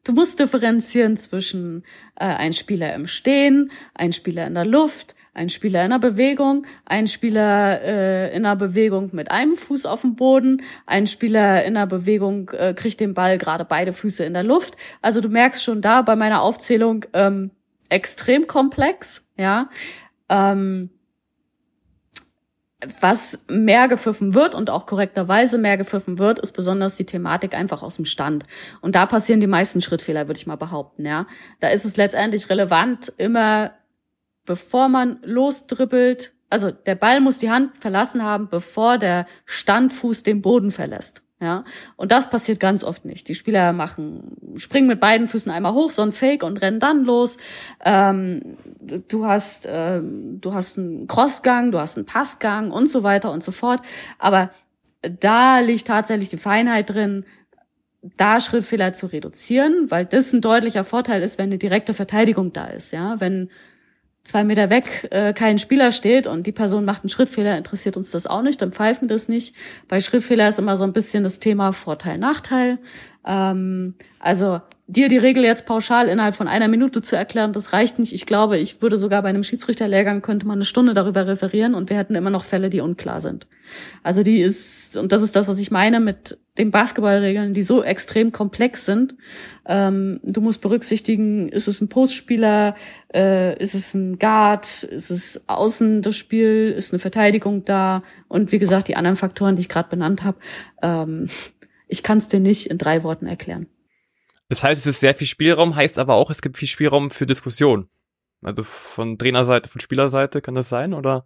Du musst differenzieren zwischen äh, ein Spieler im Stehen, ein Spieler in der Luft, ein Spieler in der Bewegung, ein Spieler äh, in der Bewegung mit einem Fuß auf dem Boden, ein Spieler in der Bewegung äh, kriegt den Ball gerade beide Füße in der Luft. Also du merkst schon da bei meiner Aufzählung ähm, extrem komplex, ja. Ähm, was mehr gepfiffen wird und auch korrekterweise mehr gepfiffen wird, ist besonders die Thematik einfach aus dem Stand. Und da passieren die meisten Schrittfehler, würde ich mal behaupten, ja. Da ist es letztendlich relevant, immer bevor man losdribbelt, also der Ball muss die Hand verlassen haben, bevor der Standfuß den Boden verlässt. Ja, und das passiert ganz oft nicht. Die Spieler machen, springen mit beiden Füßen einmal hoch, so ein Fake und rennen dann los. Ähm, du hast, äh, du hast einen Crossgang, du hast einen Passgang und so weiter und so fort. Aber da liegt tatsächlich die Feinheit drin, da Schrittfehler zu reduzieren, weil das ein deutlicher Vorteil ist, wenn eine direkte Verteidigung da ist. Ja, wenn zwei Meter weg äh, kein Spieler steht und die Person macht einen Schrittfehler, interessiert uns das auch nicht, dann pfeifen wir das nicht. Bei Schrittfehler ist immer so ein bisschen das Thema Vorteil, Nachteil. Ähm, also dir die Regel jetzt pauschal innerhalb von einer Minute zu erklären, das reicht nicht. Ich glaube, ich würde sogar bei einem Schiedsrichterlehrgang könnte man eine Stunde darüber referieren und wir hätten immer noch Fälle, die unklar sind. Also die ist, und das ist das, was ich meine mit den Basketballregeln, die so extrem komplex sind. Ähm, du musst berücksichtigen, ist es ein Postspieler, äh, ist es ein Guard, ist es außen das Spiel, ist eine Verteidigung da und wie gesagt, die anderen Faktoren, die ich gerade benannt habe. Ähm, ich kann es dir nicht in drei Worten erklären. Das heißt, es ist sehr viel Spielraum, heißt aber auch, es gibt viel Spielraum für Diskussion. Also von Trainerseite, von Spielerseite kann das sein? Oder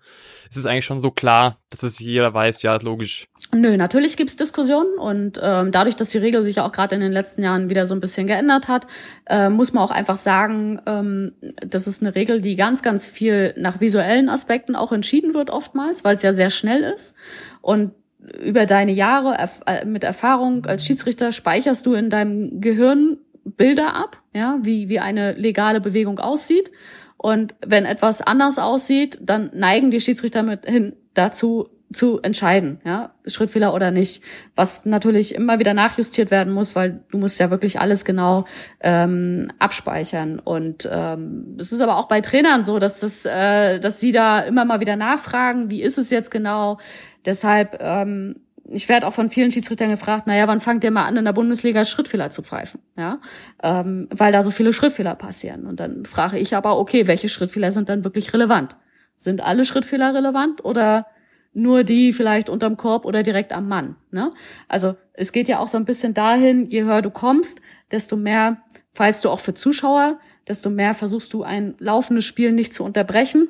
ist es eigentlich schon so klar, dass es jeder weiß, ja, ist logisch? Nö, natürlich gibt's Diskussionen und ähm, dadurch, dass die Regel sich auch gerade in den letzten Jahren wieder so ein bisschen geändert hat, äh, muss man auch einfach sagen, ähm, das ist eine Regel, die ganz, ganz viel nach visuellen Aspekten auch entschieden wird oftmals, weil es ja sehr schnell ist. Und über deine Jahre äh, mit Erfahrung als Schiedsrichter speicherst du in deinem Gehirn Bilder ab, ja, wie, wie eine legale Bewegung aussieht. Und wenn etwas anders aussieht, dann neigen die Schiedsrichter mit hin dazu, zu entscheiden, ja, Schrittfehler oder nicht, was natürlich immer wieder nachjustiert werden muss, weil du musst ja wirklich alles genau ähm, abspeichern. Und ähm, es ist aber auch bei Trainern so, dass das, äh, dass sie da immer mal wieder nachfragen, wie ist es jetzt genau, Deshalb, ähm, ich werde auch von vielen Schiedsrichtern gefragt, naja, wann fangt ihr mal an, in der Bundesliga Schrittfehler zu pfeifen? Ja, ähm, weil da so viele Schrittfehler passieren. Und dann frage ich aber, okay, welche Schrittfehler sind dann wirklich relevant? Sind alle Schrittfehler relevant oder nur die vielleicht unterm Korb oder direkt am Mann? Ne? Also es geht ja auch so ein bisschen dahin, je höher du kommst, desto mehr pfeifst du auch für Zuschauer, desto mehr versuchst du ein laufendes Spiel nicht zu unterbrechen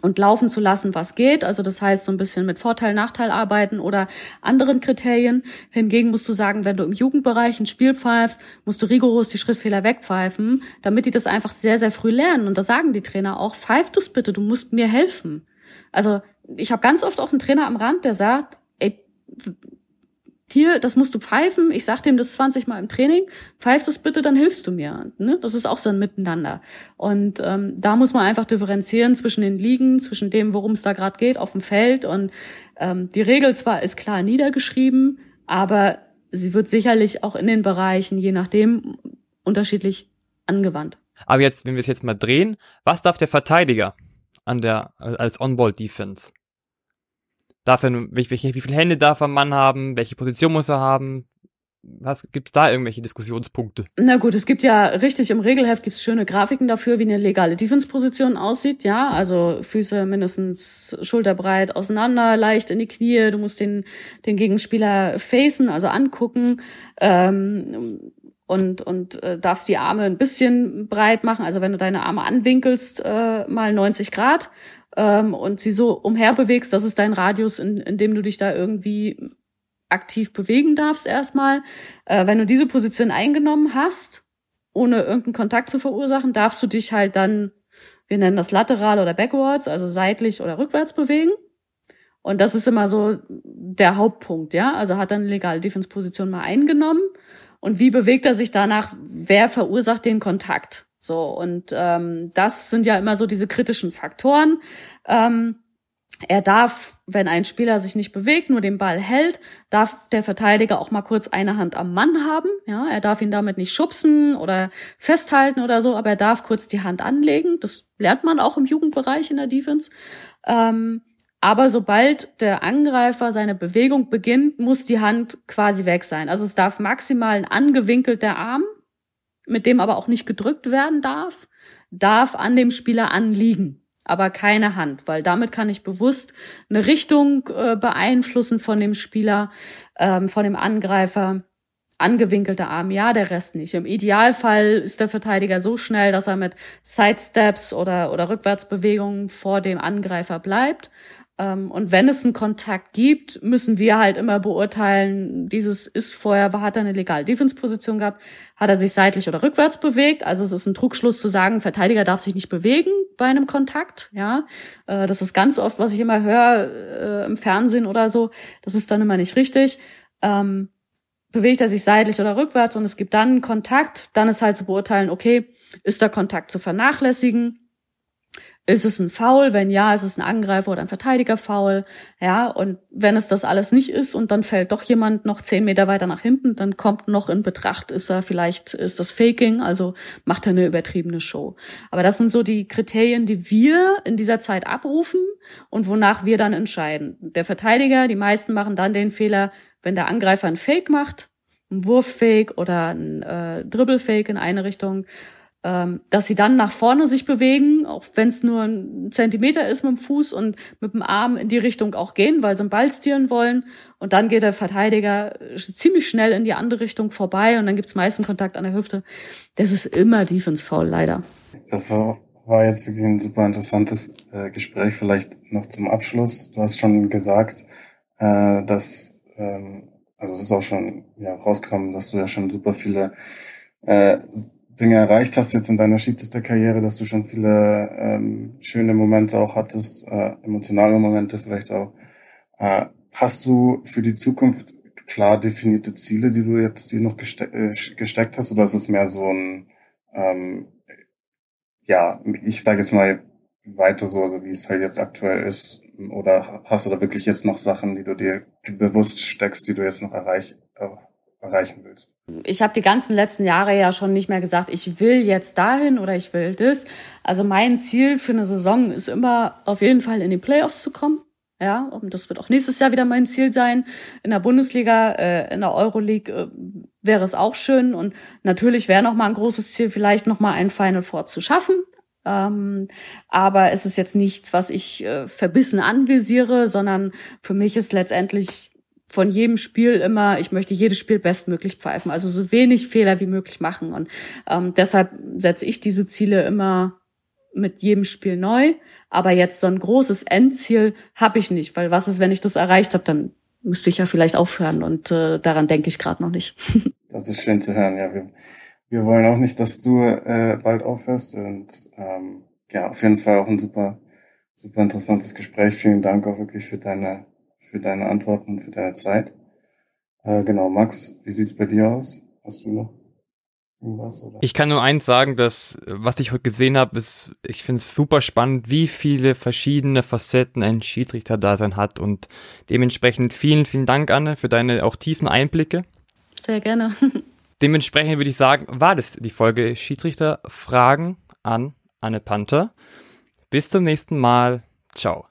und laufen zu lassen, was geht. Also das heißt, so ein bisschen mit Vorteil, Nachteil arbeiten oder anderen Kriterien. Hingegen musst du sagen, wenn du im Jugendbereich ein Spiel pfeifst, musst du rigoros die Schrittfehler wegpfeifen, damit die das einfach sehr, sehr früh lernen. Und da sagen die Trainer auch, pfeif das bitte, du musst mir helfen. Also ich habe ganz oft auch einen Trainer am Rand, der sagt, ey, hier, das musst du pfeifen, ich sag dem das 20 Mal im Training, pfeif das bitte, dann hilfst du mir. Ne? Das ist auch so ein Miteinander. Und ähm, da muss man einfach differenzieren zwischen den Ligen, zwischen dem, worum es da gerade geht, auf dem Feld. Und ähm, die Regel zwar ist klar niedergeschrieben, aber sie wird sicherlich auch in den Bereichen, je nachdem, unterschiedlich angewandt. Aber jetzt, wenn wir es jetzt mal drehen, was darf der Verteidiger an der als On-Ball-Defense? Darf er, welche, wie viele Hände darf ein Mann haben? Welche Position muss er haben? Was gibt's da irgendwelche Diskussionspunkte? Na gut, es gibt ja richtig im Regelheft gibt's schöne Grafiken dafür, wie eine legale Defense-Position aussieht. Ja, also Füße mindestens schulterbreit auseinander, leicht in die Knie. Du musst den den Gegenspieler facen, also angucken. Ähm, und, und äh, darfst die Arme ein bisschen breit machen. Also wenn du deine Arme anwinkelst, äh, mal 90 Grad ähm, und sie so umherbewegst, das ist dein Radius, in, in dem du dich da irgendwie aktiv bewegen darfst erstmal. Äh, wenn du diese Position eingenommen hast, ohne irgendeinen Kontakt zu verursachen, darfst du dich halt dann, wir nennen das lateral oder backwards, also seitlich oder rückwärts bewegen. Und das ist immer so der Hauptpunkt, ja. Also hat dann legale Defense-Position mal eingenommen. Und wie bewegt er sich danach? Wer verursacht den Kontakt? So, und ähm, das sind ja immer so diese kritischen Faktoren. Ähm, er darf, wenn ein Spieler sich nicht bewegt, nur den Ball hält, darf der Verteidiger auch mal kurz eine Hand am Mann haben. Ja, er darf ihn damit nicht schubsen oder festhalten oder so, aber er darf kurz die Hand anlegen. Das lernt man auch im Jugendbereich in der Defense. Ähm, aber sobald der Angreifer seine Bewegung beginnt, muss die Hand quasi weg sein. Also es darf maximal ein angewinkelter Arm mit dem aber auch nicht gedrückt werden darf, darf an dem Spieler anliegen, aber keine Hand, weil damit kann ich bewusst eine Richtung äh, beeinflussen von dem Spieler, ähm, von dem Angreifer. Angewinkelter Arm, ja, der Rest nicht. Im Idealfall ist der Verteidiger so schnell, dass er mit Sidesteps oder, oder Rückwärtsbewegungen vor dem Angreifer bleibt. Ähm, und wenn es einen Kontakt gibt, müssen wir halt immer beurteilen, dieses ist vorher, hat er eine legale Defense-Position gehabt, hat er sich seitlich oder rückwärts bewegt. Also es ist ein Trugschluss zu sagen, Verteidiger darf sich nicht bewegen bei einem Kontakt. Ja, äh, das ist ganz oft, was ich immer höre äh, im Fernsehen oder so. Das ist dann immer nicht richtig. Ähm, bewegt er sich seitlich oder rückwärts und es gibt dann Kontakt, dann ist halt zu beurteilen, okay, ist der Kontakt zu vernachlässigen? Ist es ein Foul? Wenn ja, ist es ein Angreifer oder ein Verteidiger-Foul? Ja, und wenn es das alles nicht ist und dann fällt doch jemand noch zehn Meter weiter nach hinten, dann kommt noch in Betracht, ist er vielleicht, ist das Faking, also macht er eine übertriebene Show. Aber das sind so die Kriterien, die wir in dieser Zeit abrufen und wonach wir dann entscheiden. Der Verteidiger, die meisten machen dann den Fehler, wenn der Angreifer ein Fake macht, ein Wurffake oder ein äh, Dribblefake in eine Richtung, dass sie dann nach vorne sich bewegen, auch wenn es nur ein Zentimeter ist mit dem Fuß und mit dem Arm in die Richtung auch gehen, weil sie einen Ball stieren wollen. Und dann geht der Verteidiger ziemlich schnell in die andere Richtung vorbei und dann gibt's meisten Kontakt an der Hüfte. Das ist immer Defense Foul, leider. Das war jetzt wirklich ein super interessantes äh, Gespräch. Vielleicht noch zum Abschluss. Du hast schon gesagt, äh, dass, ähm, also es ist auch schon ja, rausgekommen, dass du ja schon super viele äh, Dinge erreicht hast jetzt in deiner Schiedsrichterkarriere, dass du schon viele ähm, schöne Momente auch hattest, äh, emotionale Momente vielleicht auch. Äh, hast du für die Zukunft klar definierte Ziele, die du jetzt dir noch geste äh, gesteckt hast, oder ist es mehr so ein, ähm, ja, ich sage jetzt mal weiter so, also wie es halt jetzt aktuell ist, oder hast du da wirklich jetzt noch Sachen, die du dir bewusst steckst, die du jetzt noch erreich, äh, erreichen willst? Ich habe die ganzen letzten Jahre ja schon nicht mehr gesagt, ich will jetzt dahin oder ich will das. Also mein Ziel für eine Saison ist immer auf jeden Fall in die Playoffs zu kommen. Ja, und das wird auch nächstes Jahr wieder mein Ziel sein. In der Bundesliga, äh, in der Euroleague äh, wäre es auch schön. Und natürlich wäre noch mal ein großes Ziel, vielleicht noch mal ein Final Four zu schaffen. Ähm, aber es ist jetzt nichts, was ich äh, verbissen anvisiere, sondern für mich ist letztendlich von jedem Spiel immer, ich möchte jedes Spiel bestmöglich pfeifen, also so wenig Fehler wie möglich machen. Und ähm, deshalb setze ich diese Ziele immer mit jedem Spiel neu. Aber jetzt so ein großes Endziel habe ich nicht, weil was ist, wenn ich das erreicht habe, dann müsste ich ja vielleicht aufhören und äh, daran denke ich gerade noch nicht. [LAUGHS] das ist schön zu hören, ja. Wir, wir wollen auch nicht, dass du äh, bald aufhörst und ähm, ja, auf jeden Fall auch ein super, super interessantes Gespräch. Vielen Dank auch wirklich für deine für deine Antworten, für deine Zeit. Äh, genau, Max, wie sieht's bei dir aus? Hast du noch irgendwas? Oder? Ich kann nur eins sagen, dass was ich heute gesehen habe, ist, ich finde es super spannend, wie viele verschiedene Facetten ein Schiedsrichter-Dasein hat und dementsprechend vielen, vielen Dank, Anne, für deine auch tiefen Einblicke. Sehr gerne. [LAUGHS] dementsprechend würde ich sagen, war das die Folge Schiedsrichter Fragen an Anne Panther. Bis zum nächsten Mal. Ciao.